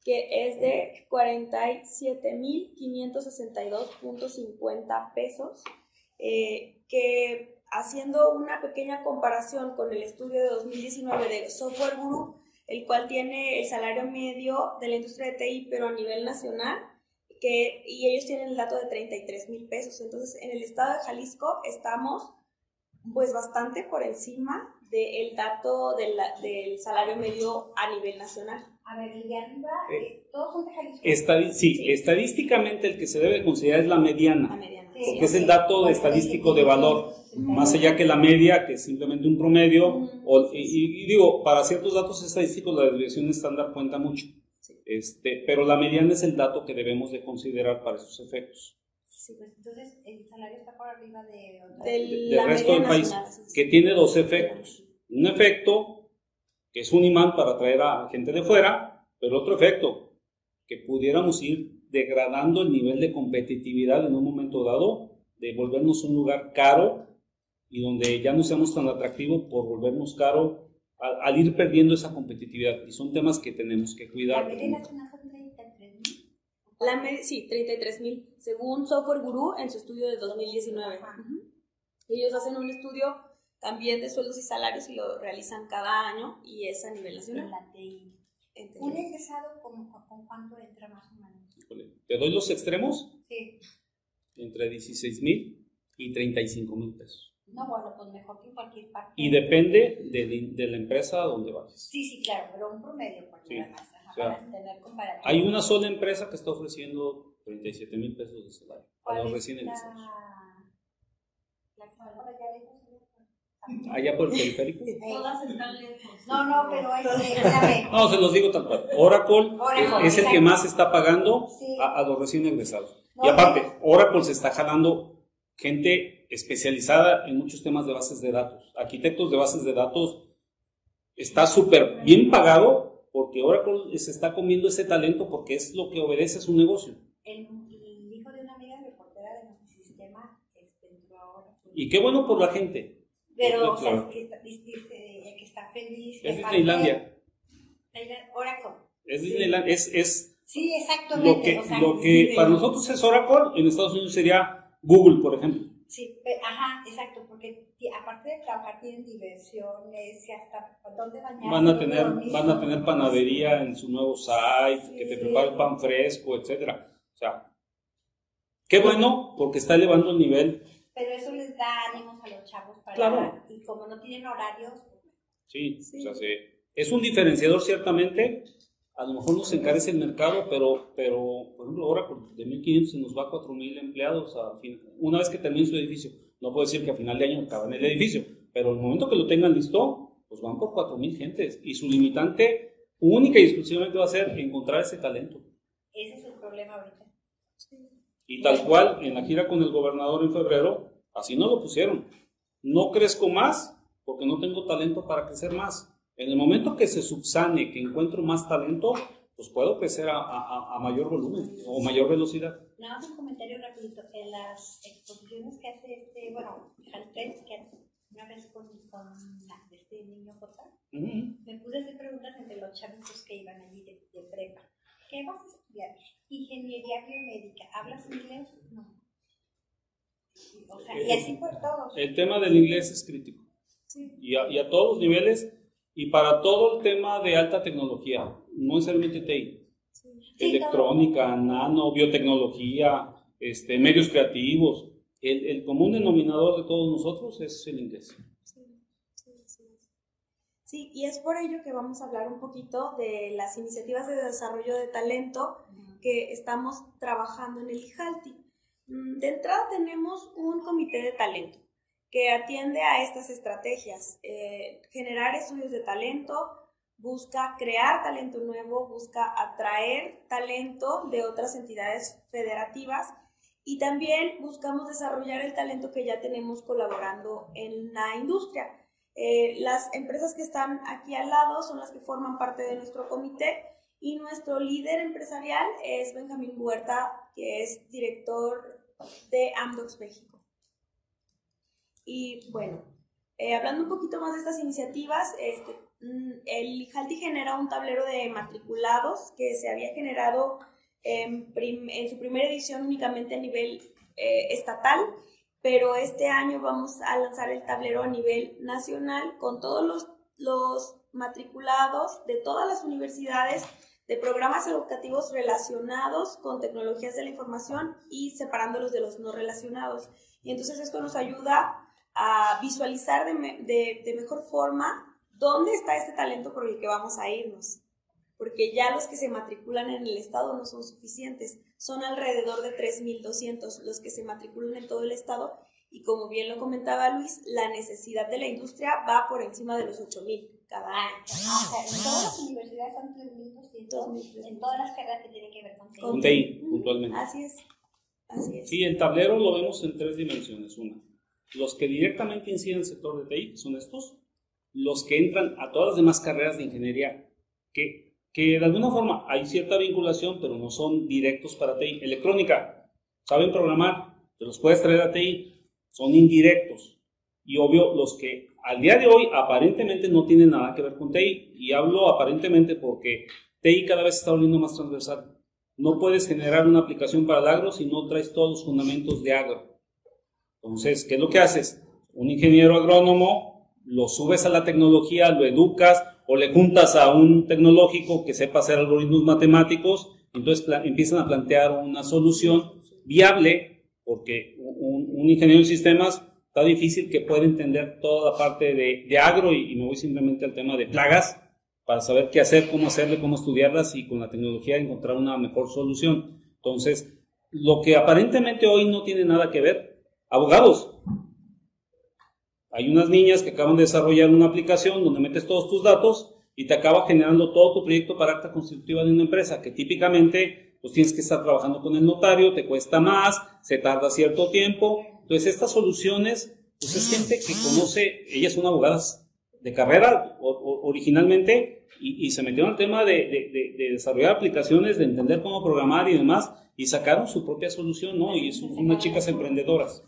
que es de 47.562.50 pesos, eh, que haciendo una pequeña comparación con el estudio de 2019 de Software Guru, el cual tiene el salario medio de la industria de TI, pero a nivel nacional, que, y ellos tienen el dato de 33 mil pesos. Entonces, en el estado de Jalisco estamos pues bastante por encima del dato del, del salario medio a nivel nacional. A ver, y de arriba, eh, todos son de Jalisco. Estadi sí, Sí. estadísticamente el que se debe considerar es la mediana. A mediana. Sí, porque es el dato estadístico de valor, Más allá que la media, que es simplemente un promedio. O- y digo, para ciertos datos estadísticos la desviación estándar cuenta mucho. Sí. Este, pero la mediana es el dato que debemos de considerar para esos efectos. Sí, pues entonces el salario está por arriba de. Del, De- la del resto del país, nacional, sí, sí. que tiene dos efectos. Un efecto que es un imán para atraer a gente de fuera, pero otro efecto que pudiéramos ir degradando el nivel de competitividad en un momento dado, de volvernos un lugar caro y donde ya no seamos tan atractivos por volvernos caro al, al ir perdiendo esa competitividad. Y son temas que tenemos que La cuidar. media nacional son 33 mil. La media, sí, 33 mil, según Software Guru en su estudio de 2019. Ajá. Ellos hacen un estudio también de sueldos y salarios y lo realizan cada año y es a nivel nacional. Un egresado, ¿con, con, cuánto entra más o menos? Te doy los extremos Sí. entre 16 mil y 35 mil pesos. No, bueno, pues mejor que en cualquier parte. Y depende de, de la empresa a donde vayas. Sí, sí, claro, pero un promedio, por Sí, nada más, ajá, o sea, para tener comparativo. Hay una sola empresa que está ofreciendo 37 mil pesos de salario a ¿Cuál los recién egresados. la que está por allá lejos? Allá por el periférico. Todas están lejos. No, no, pero hay. No, se los digo tal cual. Oracle, Oracle, es el que más está pagando Sí. a, a los recién egresados. y aparte, Oracle se está jalando gente especializada en muchos temas de bases de datos. Arquitectos de bases de datos está súper bien pagado porque Oracle se está comiendo ese talento porque es lo que obedece a su negocio. El, el hijo de una amiga reportera de nuestro sistema este, entró ahora. Y qué bueno por la gente. Pero, o sea, Claro. es que está, que está feliz. que Es aparte- Disneylandia. Disneyland- Oracle. Es Sí. Disneyland, es, es Sí, exactamente. lo que, o sea, lo que para nosotros es Oracle, en Estados Unidos sería Google, por ejemplo. Sí, ajá, exacto, porque aparte de trabajar tienen diversiones y hasta dónde bañar. Van a tener, van a tener panadería en su nuevo site, Sí. que te prepara el pan fresco, etcétera. O sea, qué bueno, porque está elevando el nivel. Pero eso les da ánimos a los chavos para... Claro. Y como no tienen horarios, pues, Sí, Sí. o sea, se- es un diferenciador ciertamente. A lo mejor nos encarece el mercado, pero, pero por ejemplo, ahora por- de 1.500 se nos va a 4.000 empleados a fin- una vez que termine su edificio. No puedo decir que a final de año acaban el edificio, pero el momento que lo tengan listo, pues van por 4.000 gentes. Y su limitante única y exclusivamente va a ser encontrar ese talento. ese es el problema ahorita. Y tal cual, en la gira con el gobernador en febrero, así no lo pusieron. No crezco más porque no tengo talento para crecer más. En el momento que se subsane, que encuentro más talento, pues puedo crecer a, a- a mayor volumen o mayor velocidad. Nada más un comentario rapidito. En las exposiciones que hace este, bueno, Jaltrens, que una vez con, con este niño J, Ujú. me puse a hacer preguntas entre los chavitos que iban allí de, de prepa. ¿Qué vas a estudiar? Ingeniería biomédica. ¿Hablas inglés? No. O sea, y así por todos. El tema del inglés es crítico. Sí. Y a, y a todos los niveles y para todo el tema de alta tecnología, no necesariamente TI. Sí. Sí, electrónica, nano, biotecnología, este, medios creativos. El, el común denominador de todos nosotros es el inglés. Sí, sí, sí. Sí, y es por ello que vamos a hablar un poquito de las iniciativas de desarrollo de talento que estamos trabajando en el IJALTI. Mm, De entrada tenemos un comité de talento que atiende a estas estrategias, eh, generar estudios de talento, busca crear talento nuevo, busca atraer talento de otras entidades federativas y también buscamos desarrollar el talento que ya tenemos colaborando en la industria. Eh, las empresas que están aquí al lado son las que forman parte de nuestro comité y nuestro líder empresarial es Benjamín Huerta, que es director de Amdocs México. Y bueno, eh, hablando un poquito más de estas iniciativas, este, mm, el IJALTI genera un tablero de matriculados que se había generado en su primera edición únicamente a nivel eh, estatal, pero este año vamos a lanzar el tablero a nivel nacional con todos los los matriculados de todas las universidades de programas educativos relacionados con tecnologías de la información y separándolos de los no relacionados. Y entonces esto nos ayuda a visualizar de, de mejor forma dónde está este talento por el que vamos a irnos porque ya los que se matriculan en el estado no son suficientes. Son alrededor de 3.200 los que se matriculan en todo el estado y como bien lo comentaba Luis, la necesidad de la industria va por encima de los 8.000 cada año. Ah, en todas las universidades son 3.200, en todas las carreras que tienen que ver con TI. Con TI, puntualmente. Así es. Así es. Sí, el tablero lo vemos en tres dimensiones. Una, los que directamente inciden en el sector de TI, son estos, los que entran a todas las demás carreras de ingeniería, que que de alguna forma hay cierta vinculación, pero no son directos para TI. Electrónica, saben programar, te los puedes traer a TI, son indirectos. Y obvio, los que al día de hoy aparentemente no tienen nada que ver con TI, y hablo aparentemente porque TI cada vez está volviendo más transversal. No puedes generar una aplicación para el agro si no traes todos los fundamentos de agro. Entonces, ¿qué es lo que haces? Un ingeniero agrónomo, lo subes a la tecnología, lo educas, o le juntas a un tecnológico que sepa hacer algoritmos matemáticos, entonces empiezan a plantear una solución viable, porque un, ingeniero de sistemas está difícil que pueda entender toda la parte de, agro y, me voy simplemente al tema de plagas para saber qué hacer, cómo hacerle, cómo estudiarlas y con la tecnología encontrar una mejor solución. Entonces, lo que aparentemente hoy no tiene nada que ver, abogados, hay unas niñas que acaban de desarrollar una aplicación donde metes todos tus datos y te acaba generando todo tu proyecto para acta constitutiva de una empresa, que típicamente pues tienes que estar trabajando con el notario, te cuesta más, se tarda cierto tiempo. Entonces estas soluciones, pues es gente que conoce, ellas son abogadas de carrera originalmente y, se metieron al tema de, de, desarrollar aplicaciones, de entender cómo programar y demás, y sacaron su propia solución, ¿no? Y son unas chicas emprendedoras.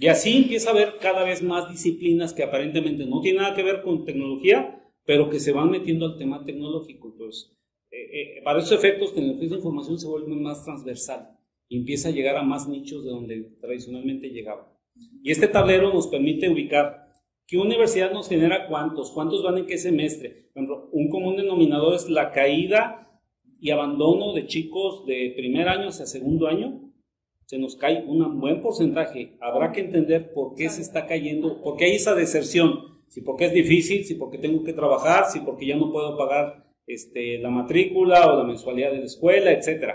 Y así empieza a haber cada vez más disciplinas que aparentemente no tienen nada que ver con tecnología, pero que se van metiendo al tema tecnológico. Entonces, eh, eh, para esos efectos, tecnología de información se vuelve más transversal y empieza a llegar a más nichos de donde tradicionalmente llegaba. Y este tablero nos permite ubicar qué universidad nos genera cuántos, cuántos van en qué semestre. Por ejemplo, un común denominador es la caída y abandono de chicos de primer año hacia segundo año se nos cae un buen porcentaje. Habrá que entender por qué se está cayendo, por qué hay esa deserción. Si porque es difícil, si porque tengo que trabajar, si porque ya no puedo pagar este, la matrícula o la mensualidad de la escuela, etc.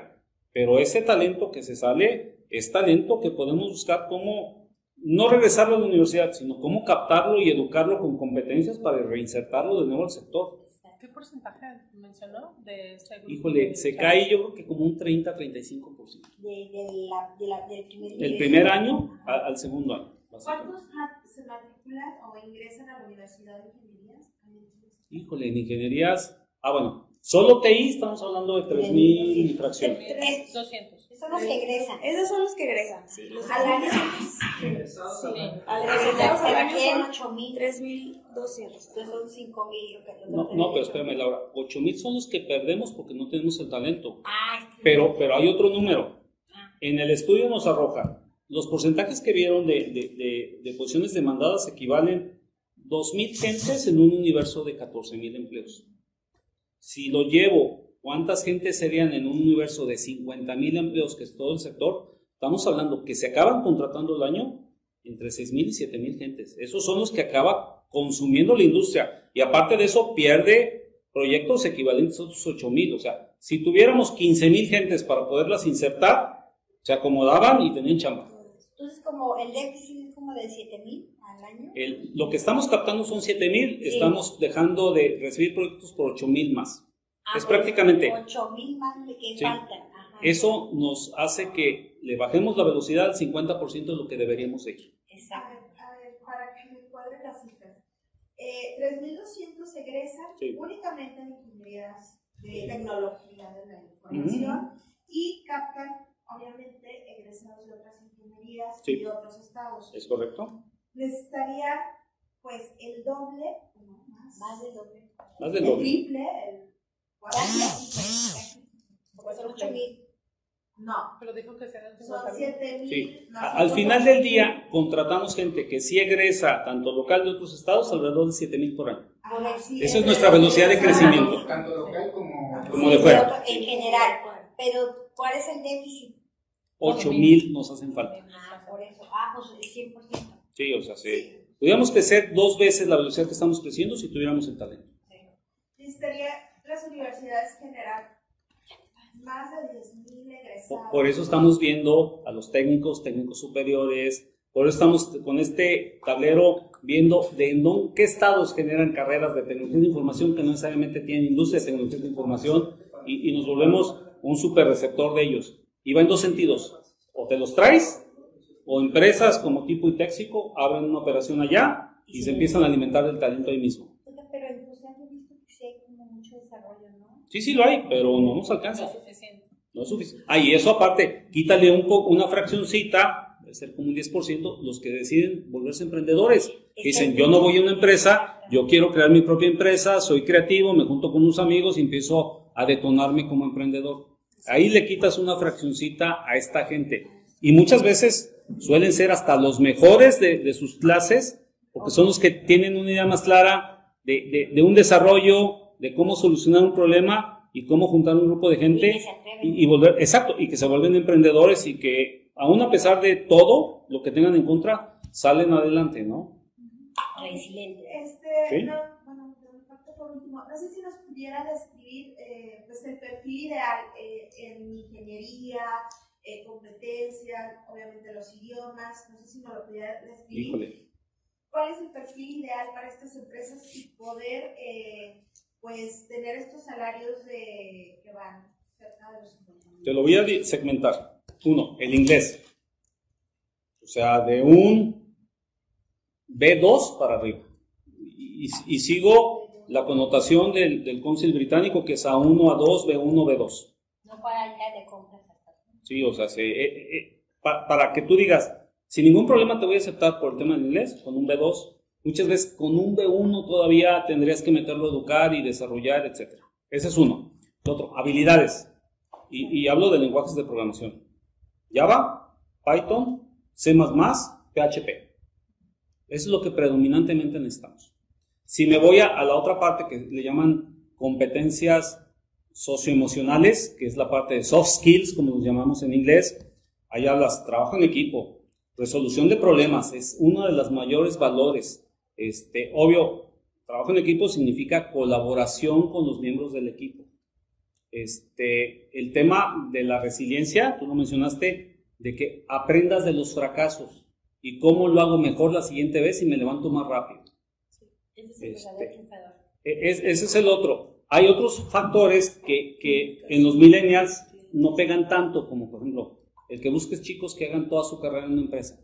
Pero ese talento que se sale es talento que podemos buscar cómo no regresarlo a la universidad, sino cómo captarlo y educarlo con competencias para reinsertarlo de nuevo al sector. ¿Qué porcentaje mencionó de Híjole, se cae yo creo que como un 30-35%. De, de la, de la, del primer, del primer año al segundo año. ¿Cuántos se matriculan o ingresan a la Universidad de Ingenierías? Híjole, en ingenierías, ah bueno, solo TI estamos hablando de 3.000 infracciones. 200. Son los que egresan. Esos son los que egresan. Sí. Los al año. Egresados sí. al año. Egresados al año son 8.000. 3.200. Entonces son 5.000. No, no, pero espérame, Laura. 8.000 son los que perdemos porque no tenemos el talento. Ah, pero, pero hay otro número. Ah. En el estudio nos arroja los porcentajes que vieron de, de, de, de posiciones demandadas equivalen 2.000 gentes en un universo de 14.000 empleos. Si lo llevo ¿Cuántas gentes serían en un universo de 50 mil empleos que es todo el sector? Estamos hablando que se acaban contratando el año entre 6 mil y 7 mil gentes. Esos son los que acaba consumiendo la industria. Y aparte de eso, pierde proyectos equivalentes a esos 8 mil. O sea, si tuviéramos 15 mil gentes para poderlas insertar, se acomodaban y tenían chamba. Entonces, como el déficit es como de 7 mil al año. lo que estamos captando son 7 mil, estamos dejando de recibir proyectos por 8 mil más. Ah, es prácticamente... 8 mil más que faltan. Eso nos hace que le bajemos la velocidad al 50% de lo que deberíamos hecho. Exacto. A ver, para que me cuadren las cifras. Eh, 3.200 egresan únicamente en ingenierías de tecnología de la información y captan, obviamente, egresados de otras ingenierías y de otros estados. ¿Es correcto? Necesitaría, pues, el doble, más, más del doble. Más del doble. El triple, el No, Pero dijo que serán son 50 7 mil. Sí. Al final del día, contratamos gente que sí egresa, tanto local de otros estados, alrededor de 7 mil por año. Esa es nuestra velocidad de crecimiento. Tanto local como... Como de fuera. En general, pero ¿cuál es el déficit? 8 mil nos hacen falta. Ah, por eso. Ah, pues el 100%. Sí, o sea, sí. Podríamos crecer dos veces la velocidad que estamos creciendo si tuviéramos el talento. Necesitaría universidades generar más de 10 mil Por, egresados. por eso estamos viendo a los técnicos, técnicos superiores, por eso estamos con este tablero viendo de en dónde- qué estados generan carreras de tecnología de información que no necesariamente tienen industria de tecnología de información y, y nos volvemos un super receptor de ellos. Y va en dos sentidos, o te los traes, o empresas como tipo Itéxico abren una operación allá y se empiezan a alimentar del talento ahí mismo. Pero mucho desarrollo, ¿no? Sí, sí lo hay, pero no nos No alcanza. es suficiente. No es suficiente. Ah, y eso aparte, quítale un poco, una fraccioncita, debe ser como un 10%, los que deciden volverse emprendedores. Que dicen, yo no voy a una empresa, yo quiero crear mi propia empresa, soy creativo, me junto con unos amigos y empiezo a detonarme como emprendedor. Ahí le quitas una fraccioncita a esta gente. Y muchas veces suelen ser hasta los mejores de, de sus clases, porque son los que tienen una idea más clara de, de- de un desarrollo, de cómo solucionar un problema y cómo juntar un grupo de gente Y y, y volver, exacto, y que se vuelven emprendedores y que aún a pesar de todo lo que tengan en contra, salen adelante, ¿no? Resiliente. Este, Sí. no, bueno, por último, no sé si nos pudiera describir eh, pues el perfil ideal eh, en ingeniería, eh, competencias, obviamente los idiomas, no sé si nos lo pudiera describir. Híjole. ¿Cuál es el perfil ideal para estas empresas y poder eh, pues tener estos salarios de, que van cerca de los 50 mil? Te lo voy a segmentar. Uno, el inglés. O sea, de un B2 para arriba. Y, y sigo la connotación del, del cónsul británico que es A1, A2, B1, B2. No para ir de compras. Sí, o sea, se- eh, eh, pa- para que tú digas, sin ningún problema te voy a aceptar por el tema del inglés, con un B2. Muchas veces con un B1 todavía tendrías que meterlo a educar y desarrollar, etc. Ese es uno. El otro, habilidades. Y, hablo de lenguajes de programación. Java, Python, C++, PHP. Eso es lo que predominantemente necesitamos. Si me voy a, la otra parte que le llaman competencias socioemocionales, que es la parte de soft skills, como los llamamos en inglés, ahí hablas trabajo en equipo, resolución de problemas, es uno de los mayores valores. Este, obvio, trabajo en equipo significa colaboración con los miembros del equipo. Este, el tema de la resiliencia, tú lo mencionaste, de que aprendas de los fracasos y cómo lo hago mejor la siguiente vez y me levanto más rápido. Ese es el Este. E- es- ese es el otro. Hay otros factores que, que en los millennials no pegan tanto, como por ejemplo, el que busques chicos que hagan toda su carrera en una empresa.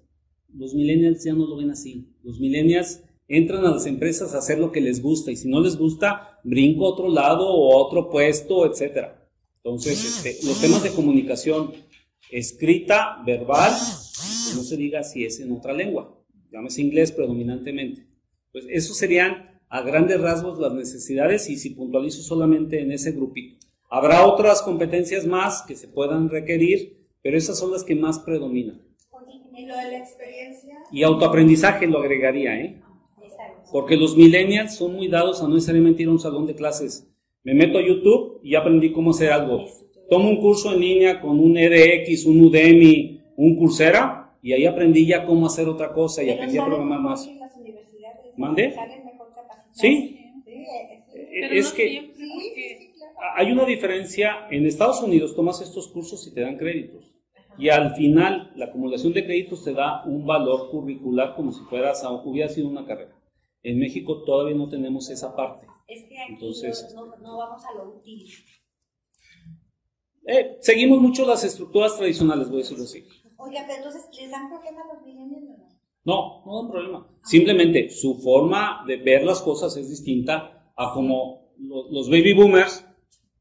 Los millennials ya no lo ven así. Los millennials entran a las empresas a hacer lo que les gusta y si no les gusta, brinco a otro lado o a otro puesto, etc. Entonces, este, los temas de comunicación escrita, verbal, no se diga si es en otra lengua, llámese inglés predominantemente. Pues eso serían a grandes rasgos las necesidades y si puntualizo solamente en ese grupito. Habrá otras competencias más que se puedan requerir, pero esas son las que más predominan. Y lo de la experiencia, Y autoaprendizaje lo agregaría, ¿eh? Porque los millennials son muy dados a no necesariamente ir a un salón de clases. Me meto a YouTube y ya aprendí cómo hacer algo. Tomo un curso en línea con un EDX, un Udemy, un Coursera y ahí aprendí ya cómo hacer otra cosa y Pero aprendí a programar más. que las universidades, ¿Mande? Sí. Es no que hay una diferencia. En Estados Unidos tomas estos cursos y te dan créditos. Y al final, la acumulación de créditos te da un valor curricular como si fueras hubiera sido una carrera. En México todavía no tenemos esa parte. Es que aquí Entonces- no, no- no vamos a lo útil. Eh, seguimos mucho las estructuras tradicionales, voy a decirlo así. Oiga, pero entonces, ¿les dan problema a los millennials o no? No, no dan problema. Simplemente su forma de ver las cosas es distinta a como lo- los baby boomers,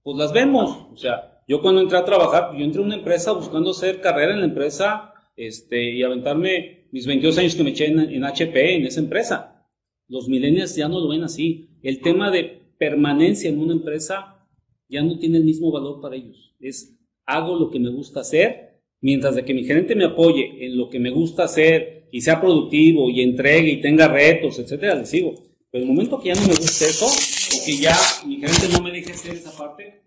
pues las vemos. O sea, yo cuando entré a trabajar, yo entré a una empresa buscando hacer carrera en la empresa este, y aventarme mis 22 años que me eché en, en HP, en esa empresa. Los millennials ya no lo ven así. El tema de permanencia en una empresa ya no tiene el mismo valor para ellos. Es hago lo que me gusta hacer, mientras de que mi gerente me apoye en lo que me gusta hacer y sea productivo y entregue y tenga retos, etcétera, les sigo. Pero el momento que ya no me gusta eso, o que ya mi gerente no me deje hacer esa parte,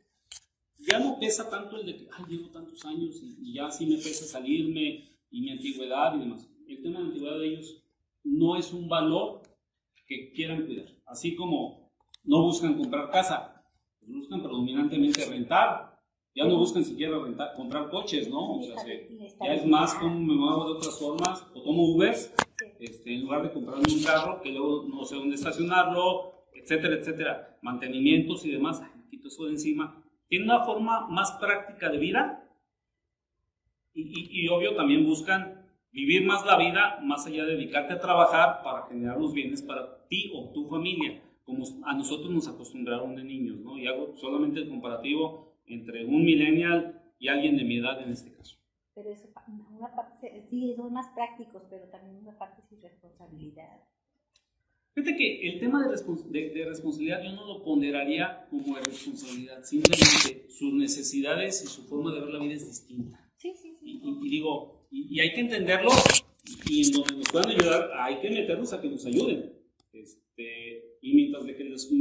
ya no pesa tanto el de que, ay, llevo tantos años y, ya sí me pesa salirme y mi antigüedad y demás. El tema de la antigüedad de ellos no es un valor que quieran cuidar. Así como no buscan comprar casa, pues buscan predominantemente rentar. Ya no buscan siquiera rentar, comprar coches, ¿no? O sea, ya es más como me muevo de otras formas, o tomo Ubers, este, en lugar de comprarme un carro que luego no sé dónde estacionarlo, etcétera, etcétera. Mantenimientos y demás, quito eso de encima. Tiene una forma más práctica de vida y, y obvio también buscan Vivir más la vida, más allá de dedicarte a trabajar para generar los bienes para ti o tu familia, como a nosotros nos acostumbraron de niños, ¿no? Y hago solamente el comparativo entre un millennial y alguien de mi edad en este caso. Pero eso, una parte, sí, son más prácticos, pero también una parte es irresponsabilidad. Fíjate que el tema de, de, responsabilidad yo no lo ponderaría como responsabilidad, simplemente sus necesidades y su forma de ver la vida es distinta. Sí, sí, sí. y digo, y, hay que entenderlo y donde nos puedan ayudar hay que meterlos a que nos ayuden. Este, y mientras de que les,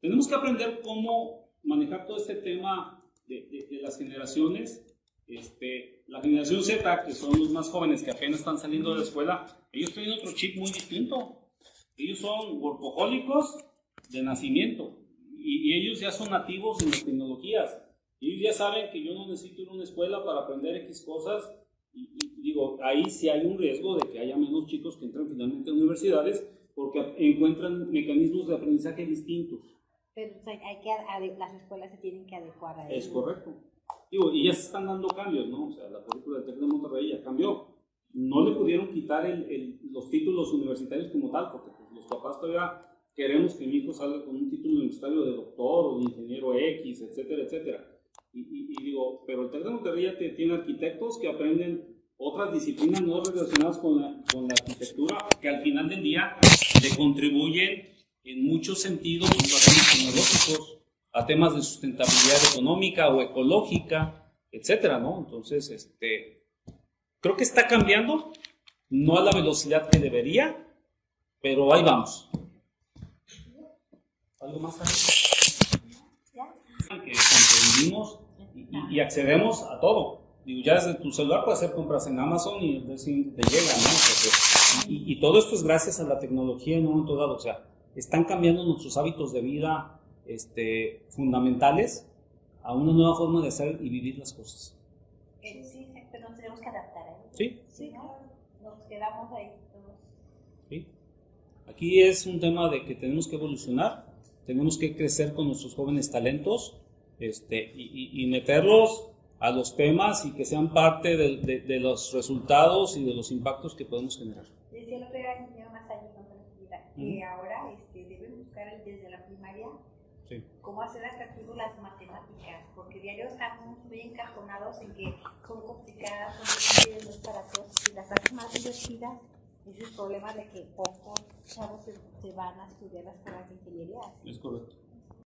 tenemos que aprender cómo manejar todo este tema de, de, las generaciones. Este, la generación Z, que son los más jóvenes que apenas están saliendo de la escuela, ellos tienen otro chip muy distinto. Ellos son workahólicos de nacimiento y, y ellos ya son nativos en las tecnologías. Ellos ya saben que yo no necesito ir a una escuela para aprender X cosas y, digo, ahí sí hay un riesgo de que haya menos chicos que entran finalmente a universidades porque encuentran mecanismos de aprendizaje distintos. Pero hay que, las escuelas se tienen que adecuar a eso. Es correcto. Digo, y ya se están dando cambios, ¿no? O sea, la currícula del TEC de Monterrey ya cambió. No le pudieron quitar el, los títulos universitarios como tal, porque pues, los papás todavía queremos que mi hijo salga con un título universitario de doctor o de ingeniero X, etcétera, etcétera. Y, digo, pero el TEC de Monterrey ya tiene arquitectos que aprenden otras disciplinas no relacionadas con la, con la arquitectura, que al final del día le contribuyen en muchos sentidos, a temas tecnológicos, a temas de sustentabilidad económica o ecológica, etcétera, ¿no? Entonces, este, creo que está cambiando, no a la velocidad que debería, pero ahí vamos. ¿Algo más? Que, vivimos y, accedemos a todo. Digo, ya desde tu celular puedes hacer compras en Amazon y te llega, ¿no? y, todo esto es gracias a la tecnología en un momento dado. O sea, están cambiando nuestros hábitos de vida este, fundamentales a una nueva forma de hacer y vivir las cosas. Eh, sí, pero nos tenemos que adaptar. ¿eh? Sí. Sí, Nos quedamos ahí todos. Sí. Aquí es un tema de que tenemos que evolucionar, tenemos que crecer con nuestros jóvenes talentos este, y, meterlos a los temas y que sean parte de, de, los resultados y de los impactos que podemos generar. Decía el otro día más años que ahora este, deben buscar desde la primaria cómo hacer atractivo las matemáticas, porque diario estamos muy encajonados en que son complicadas, son difíciles para todos, y las hacen más divertidas, es el problema de que pocos chavos se, van a estudiar las carreras de ingeniería. Es correcto.